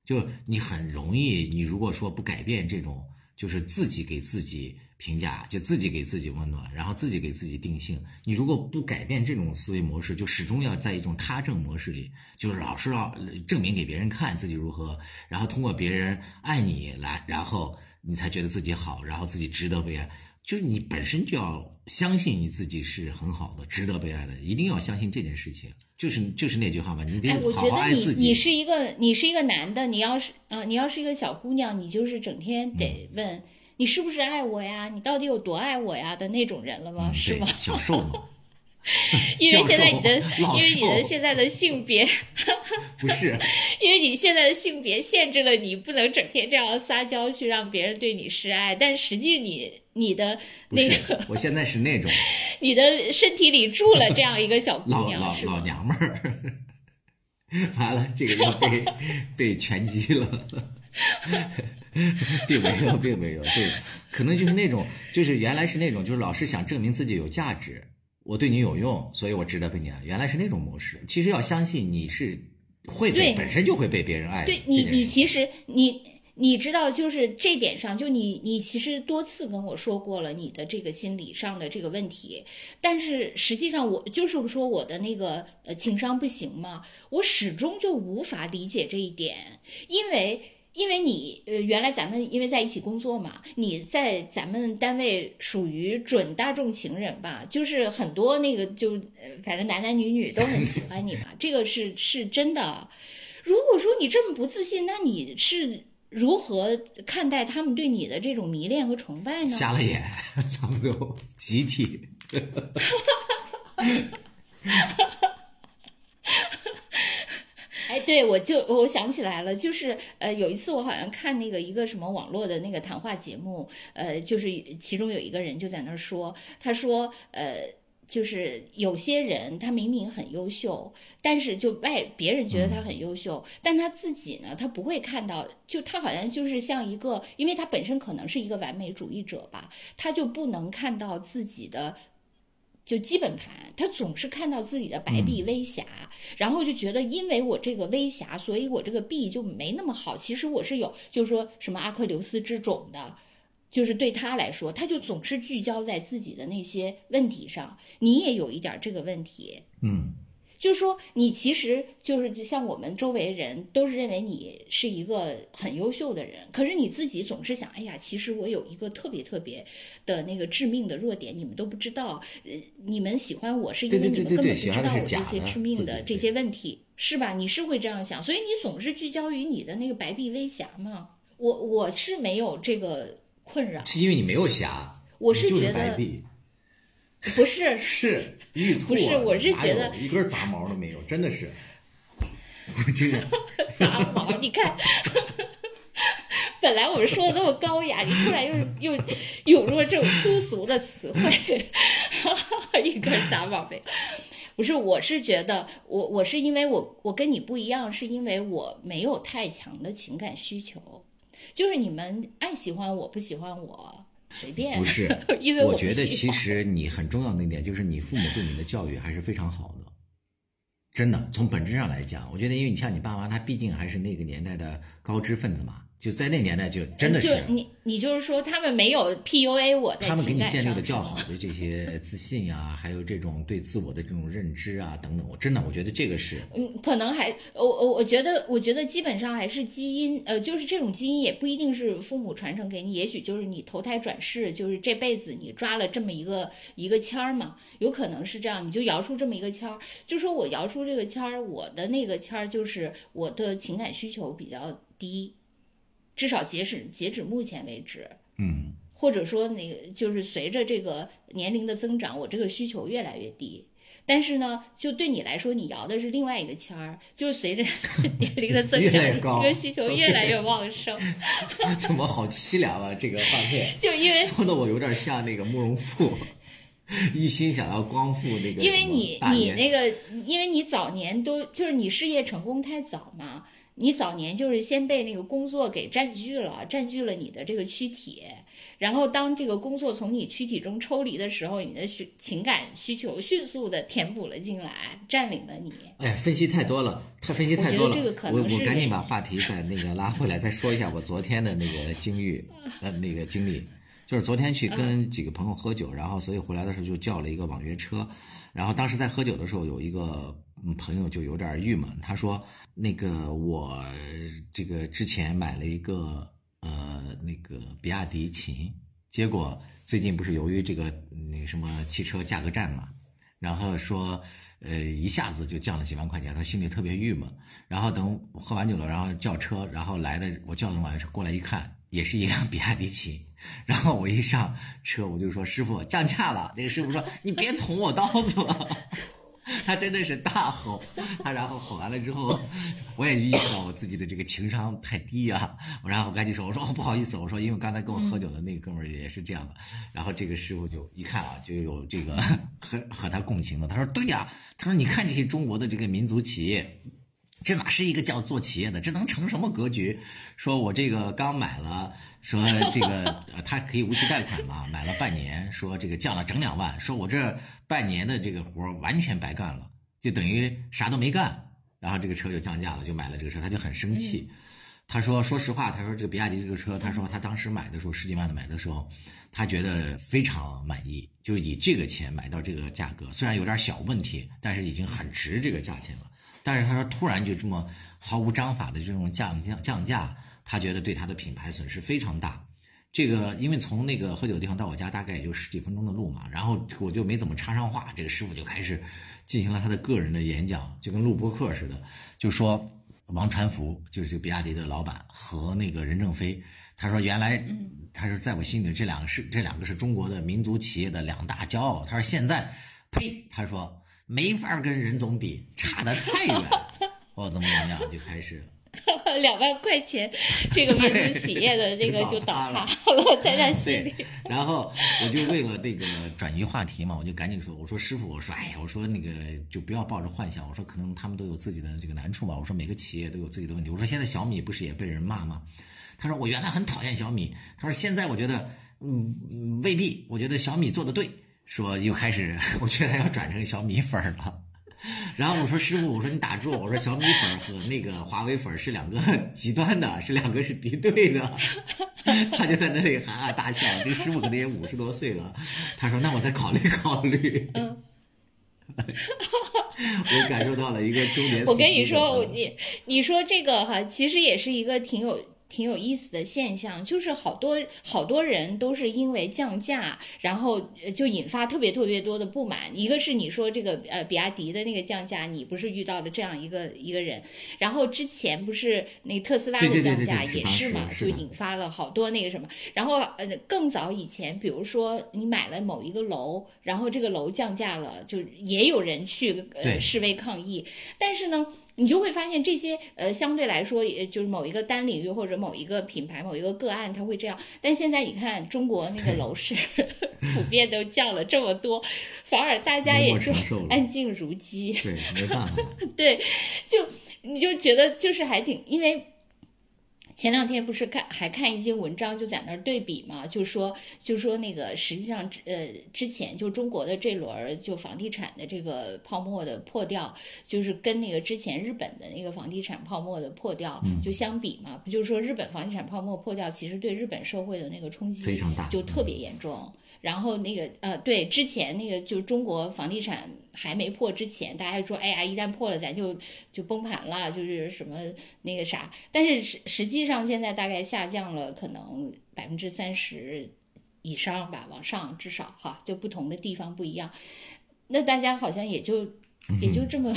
就你很容易，你如果说不改变这种，就是自己给自己评价，就自己给自己温暖，然后自己给自己定性，你如果不改变这种思维模式，就始终要在一种他证模式里，就是老是要证明给别人看自己如何，然后通过别人爱你来，然后你才觉得自己好，然后自己值得被爱。就是你本身就要相信你自己是很好的，值得被爱的，一定要相信这件事情。就是就是那句话嘛，你得好觉得你好爱自己。你是一个你是一个男的，你要是啊、你要是一个小姑娘，你就是整天得问、你是不是爱我呀？你到底有多爱我呀的那种人了吗？嗯是吗？小受嘛，因为现在你的因为你的现在的性别，不是，因为你现在的性别限制了你不能整天这样撒娇去让别人对你示爱，但实际你你的那个，我现在是那种。你的身体里住了这样一个小姑老娘，是吗？老老娘们儿。完了，这个要被被拳击了，并没有，并没有，对，可能就是那种，就是原来是那种，就是老是想证明自己有价值，我对你有用，所以我值得被你爱。原来是那种模式。其实要相信你是会被本身就会被别人爱。对你，你其实你你知道，就是这点上，就你你其实多次跟我说过了你的这个心理上的这个问题，但是实际上我就是说我的那个呃情商不行嘛，我始终就无法理解这一点，因为。因为你呃，原来咱们因为在一起工作嘛，你在咱们单位属于准大众情人吧，就是很多那个就，反正男男女女都很喜欢你嘛，这个是是真的。如果说你这么不自信，那你是如何看待他们对你的这种迷恋和崇拜呢？瞎了眼，他们都集体。哎，对，我就我想起来了，就是呃，有一次我好像看那个一个什么网络的那个谈话节目，呃，就是其中有一个人就在那儿说，他说，呃。就是有些人他明明很优秀，但是就外别人觉得他很优秀，但他自己呢，他不会看到，就他好像就是像一个，因为他本身可能是一个完美主义者吧，他就不能看到自己的就基本盘，他总是看到自己的白璧微瑕，然后就觉得因为我这个微瑕，所以我这个璧就没那么好。其实我是有，就是说什么阿克琉斯之种的。就是对他来说，他就总是聚焦在自己的那些问题上。你也有一点这个问题，嗯，就是说你其实就是像我们周围人都是认为你是一个很优秀的人，可是你自己总是想，哎呀，其实我有一个特别特别的那个致命的弱点，你们都不知道。呃，你们喜欢我是因为你们根本不知道我这些致命的这些问题，是吧？你是会这样想，所以你总是聚焦于你的那个白璧微瑕嘛。我我是没有这个困扰，是因为你没有瑕，我是觉得 不是 是玉兔啊，不是我是觉得一根杂毛都没有，真的是，我 这个杂毛，你看。本来我们说的那么高雅，你突然又又涌入了这种粗俗的词汇，一根杂毛没有。不是，我是觉得我我是因为我我跟你不一样，是因为我没有太强的情感需求，就是你们爱喜欢我不喜欢我随便，不是 因为不我觉得其实你很重要的一点就是你父母对你的教育还是非常好的，真的，从本质上来讲，我觉得因为你像你爸妈，他毕竟还是那个年代的高知分子嘛，就在那年代就真的是就你你就是说他们没有 PUA 我在他们给你建立了较好的这些自信呀、还有这种对自我的这种认知啊等等，我真的我觉得这个是嗯，可能还我我我觉得，我觉得基本上还是基因，呃，就是这种基因也不一定是父母传承给你，也许就是你投胎转世，就是这辈子你抓了这么一个一个签儿嘛，有可能是这样，你就摇出这么一个签儿，就说我摇出这个签儿，我的那个签儿就是我的情感需求比较低，至少截止截止目前为止，嗯或者说那个就是随着这个年龄的增长，我这个需求越来越低。但是呢，就对你来说，你摇的是另外一个签儿，就是随着 年龄的增长，越来越高这个需求越来越旺盛。怎么好凄凉啊？这个画面 就因为说的我有点像那个慕容复，一心想要光复那个因为你你那个，因为你早年都就是你事业成功太早嘛，你早年就是先被那个工作给占据了，占据了你的这个躯体，然后当这个工作从你躯体中抽离的时候，你的需情感需求迅速的填补了进来，占领了你。哎，分析太多了，太分析太多了。我觉得这个可能我我赶紧把话题再那个拉回来，再说一下我昨天的那个经历，呃，那个经历，就是昨天去跟几个朋友喝酒，然后所以回来的时候就叫了一个网约车，然后当时在喝酒的时候，有一个嗯朋友就有点郁闷，他说那个我这个之前买了一个呃那个比亚迪秦，结果最近不是由于这个那个什么汽车价格战嘛，然后说，呃，一下子就降了几万块钱，他心里特别郁闷。然后等喝完酒了，然后叫车，然后来的我叫的网约车过来一看，也是一辆比亚迪秦。然后我一上车，我就说师傅降价了。那个师傅说你别捅我刀子了。他真的是大吼，他然后吼完了之后，我也意识到我自己的这个情商太低啊，然后我赶紧说，我说哦不好意思，我说因为刚才跟我喝酒的那个哥们儿也是这样的，然后这个师傅就一看啊，就有这个 和和他共情的，他说对呀、他说你看这些中国的这个民族企业。这哪是一个叫做企业的？这能成什么格局？说我这个刚买了，说这个呃，他可以无息贷款嘛，买了半年，说这个降了整两万，说我这半年的这个活儿完全白干了，就等于啥都没干，然后这个车就降价了，就买了这个车，他就很生气。他说：“说实话，他说这个比亚迪这个车，他说他当时买的时候十几万的买的时候，他觉得非常满意，就以这个钱买到这个价格，虽然有点小问题，但是已经很值这个价钱了。但是他说突然就这么毫无章法的这种降降降价，他觉得对他的品牌损失非常大。这个因为从那个喝酒的地方到我家大概也就十几分钟的路嘛，然后我就没怎么插上话，这个师傅就开始进行了他的个人的演讲，就跟录播课似的，就说王传福就是这个比亚迪的老板和那个任正非，他说原来他说在我心里这两个是这两个是中国的民族企业的两大骄傲，他说现在呸，他说没法跟任总比，差得太远，哦怎么怎么样就开始。两万块钱，这个民族企业的这个就倒塌了，在他心里。，然后我就为了这个转移话题嘛，我就赶紧说，我说师傅，我说哎呀，我说那个就不要抱着幻想，我说可能他们都有自己的这个难处嘛，我说每个企业都有自己的问题，我说现在小米不是也被人骂吗？他说我原来很讨厌小米，他说现在我觉得嗯嗯未必，我觉得小米做的对，说又开始 我觉得他要转成小米粉儿了。然后我说师傅，我说你打住，我说小米粉儿和那个华为粉儿是两个极端的，是两个是敌对的。他就在那里哈哈大笑。这师傅可能也五十多岁了，他说：“那我再考虑考虑。”嗯我感受到了一个中年。我跟你说，我你你说这个哈，其实也是一个挺有。挺有意思的现象，就是好多好多人都是因为降价，然后呃就引发特别特别多的不满。一个是你说这个呃比亚迪的那个降价，你不是遇到了这样一个一个人，然后之前不是那特斯拉的降价也是嘛，就引发了好多那个什么。然后呃更早以前，比如说你买了某一个楼，然后这个楼降价了，就也有人去呃示威抗议，但是呢。你就会发现这些呃，相对来说，也就是某一个单领域或者某一个品牌、某一个个案，它会这样。但现在你看，中国那个楼市 普遍都降了这么多，反而大家也就安静如鸡。对，没办法。对，就你就觉得就是还挺，因为前两天不是看还看一些文章，就在那儿对比嘛，就说就说那个实际上呃之前就中国的这轮儿就房地产的这个泡沫的破掉，就是跟那个之前日本的那个房地产泡沫的破掉就相比嘛，不就是说日本房地产泡沫破掉，其实对日本社会的那个冲击非常大就特别严重。然后那个呃，对，之前那个就中国房地产还没破之前，大家说，哎呀，一旦破了，咱就就崩盘了，就是什么那个啥。但是实实际上现在大概下降了，可能百分之三十以上吧，往上至少哈，就不同的地方不一样。那大家好像也就也就这么，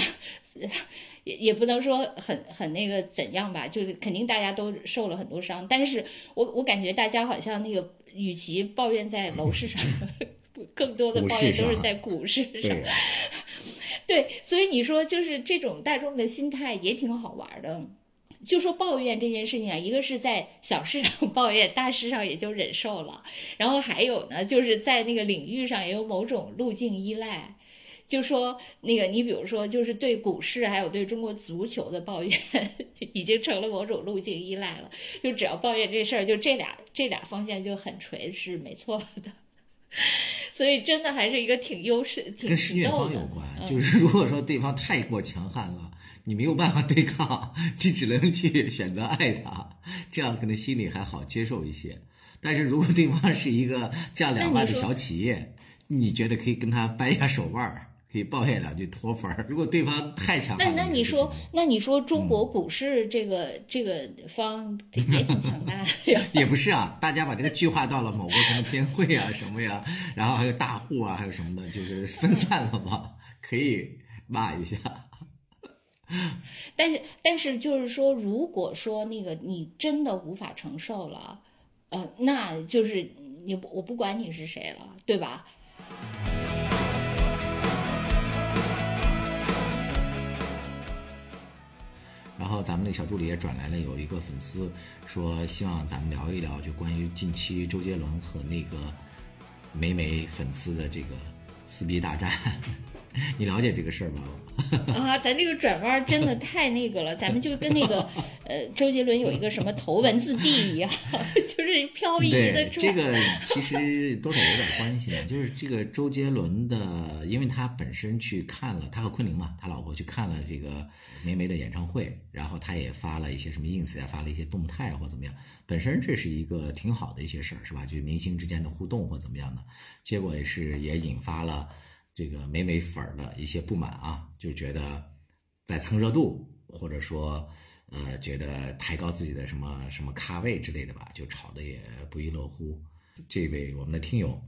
也也不能说很很那个怎样吧，就是肯定大家都受了很多伤，但是我我感觉大家好像那个，与其抱怨在楼市上，更多的抱怨都是在股市 上。对，所以你说就是这种大众的心态也挺好玩的。就说抱怨这件事情啊，一个是在小事上 抱怨，大事上也就忍受了。然后还有呢，就是在那个领域上也有某种路径依赖。就说那个，你比如说，就是对股市还有对中国足球的抱怨，已经成了某种路径依赖了。就只要抱怨这事儿，就这俩这俩方向就很垂是没错的。所以真的还是一个挺优势、挺跟施虐方有关。就是如果说对方太过强悍了，你没有办法对抗，你只能去 选择爱他，这样可能心里还好接受一些。但是如果对方是一个降两万的小企业，你觉得可以跟他掰一下手腕儿。可以抱怨两句脱粉儿。如果对方太强，那那你说，那你说中国股市这个 这个方也挺强大的呀？也不是啊，大家把这个聚化到了某个什么监会啊什么呀，然后还有大户啊，还有什么的，就是分散了嘛，可以骂一下。但是但是就是说，如果说那个你真的无法承受了，呃，那就是你我不管你是谁了，对吧？然后咱们那小助理也转来了，有一个粉丝说希望咱们聊一聊，就关于近期周杰伦和那个美美粉丝的这个撕逼大战。你了解这个事儿吗？啊，咱这个转弯真的 太那个了，咱们就跟那个呃周杰伦有一个什么头文字 D 一样，就是漂移的转。这个其实多少有点关系啊，就是这个周杰伦的，因为他本身去看了他和昆凌嘛，他老婆去看了这个梅梅的演唱会，然后他也发了一些什么 ins 啊，发了一些动态或怎么样，本身这是一个挺好的一些事儿，是吧？就是明星之间的互动或怎么样的，结果也是也引发了。这个美美粉的一些不满啊，就觉得在蹭热度，或者说，呃，觉得抬高自己的什么什么咖位之类的吧，就吵得也不亦乐乎。这位我们的听友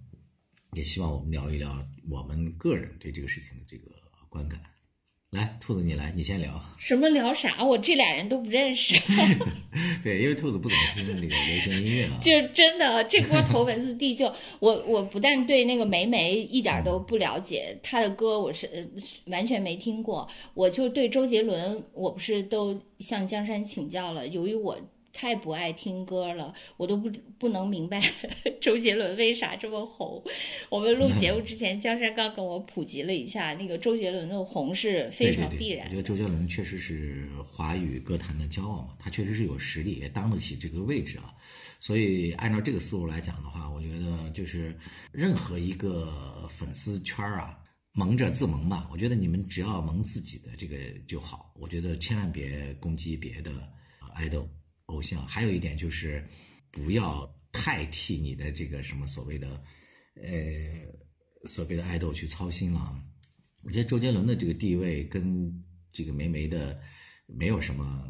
也希望我们聊一聊我们个人对这个事情的这个观感。来，兔子你来，你先聊。什么聊啥？我这俩人都不认识。对，因为兔子不怎么听那个流行音乐啊。就是真的，这波头文字 D 就我我不但对那个梅梅一点都不了解，她的歌我是完全没听过。我就对周杰伦，我不是都向江山请教了。由于我。太不爱听歌了，我都不不能明白 周杰伦为啥这么红。我们录节目之前，江山刚跟我普及了一下，那个周杰伦的红是非常必然。我觉得周杰伦确实是华语歌坛的骄傲嘛，他确实是有实力，也当得起这个位置啊。所以按照这个思路来讲的话，我觉得就是任何一个粉丝圈啊，蒙着自蒙嘛。我觉得你们只要蒙自己的这个就好。我觉得千万别攻击别的爱豆。偶像还有一点就是，不要太替你的这个什么所谓的，呃，所谓的爱豆去操心了。我觉得周杰伦的这个地位跟这个梅梅的没有什么，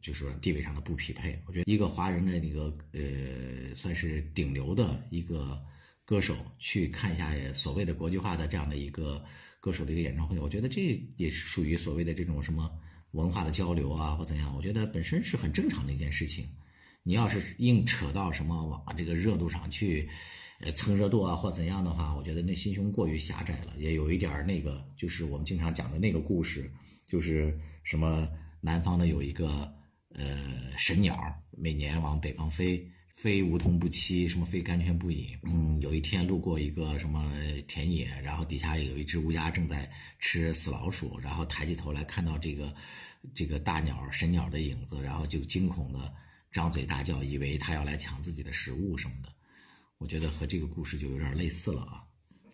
就是说地位上的不匹配。我觉得一个华人的那个呃，算是顶流的一个歌手去看一下所谓的国际化的这样的一个歌手的一个演唱会，我觉得这也是属于所谓的这种什么。文化的交流啊，或怎样，我觉得本身是很正常的一件事情。你要是硬扯到什么往这个热度上去，呃，蹭热度啊，或怎样的话，我觉得那心胸过于狭窄了，也有一点那个，就是我们经常讲的那个故事，就是什么南方的有一个呃神鸟，每年往北方飞，非梧桐不栖，什么非甘泉不饮。嗯，有一天路过一个什么田野，然后底下有一只乌鸦正在吃死老鼠，然后抬起头来看到这个。这个大鸟神鸟的影子，然后就惊恐的张嘴大叫，以为它要来抢自己的食物什么的。我觉得和这个故事就有点类似了啊，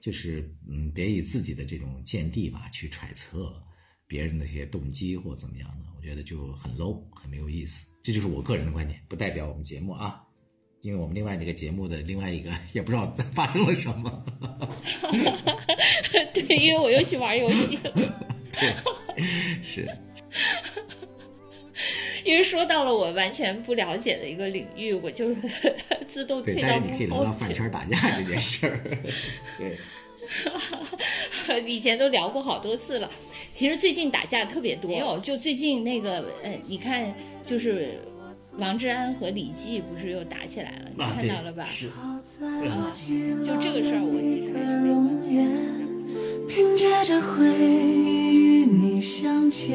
就是嗯，别以自己的这种见地吧去揣测别人的这些动机或怎么样的，我觉得就很 low，很没有意思。这就是我个人的观点，不代表我们节目啊，因为我们另外那个节目的另外一个也不知道发生了什么。对，因为我又去玩游戏了。对，是。因为说到了我完全不了解的一个领域，我就 自动退到你可以聊到饭圈打架这件事儿。对，以前都聊过好多次了。其实最近打架特别多，没有，就最近那个，呃，你看，就是王志安和李记不是又打起来了，你看到了吧？是。嗯，就这个事儿，我其实没什么关系。凭借着回忆与你相见。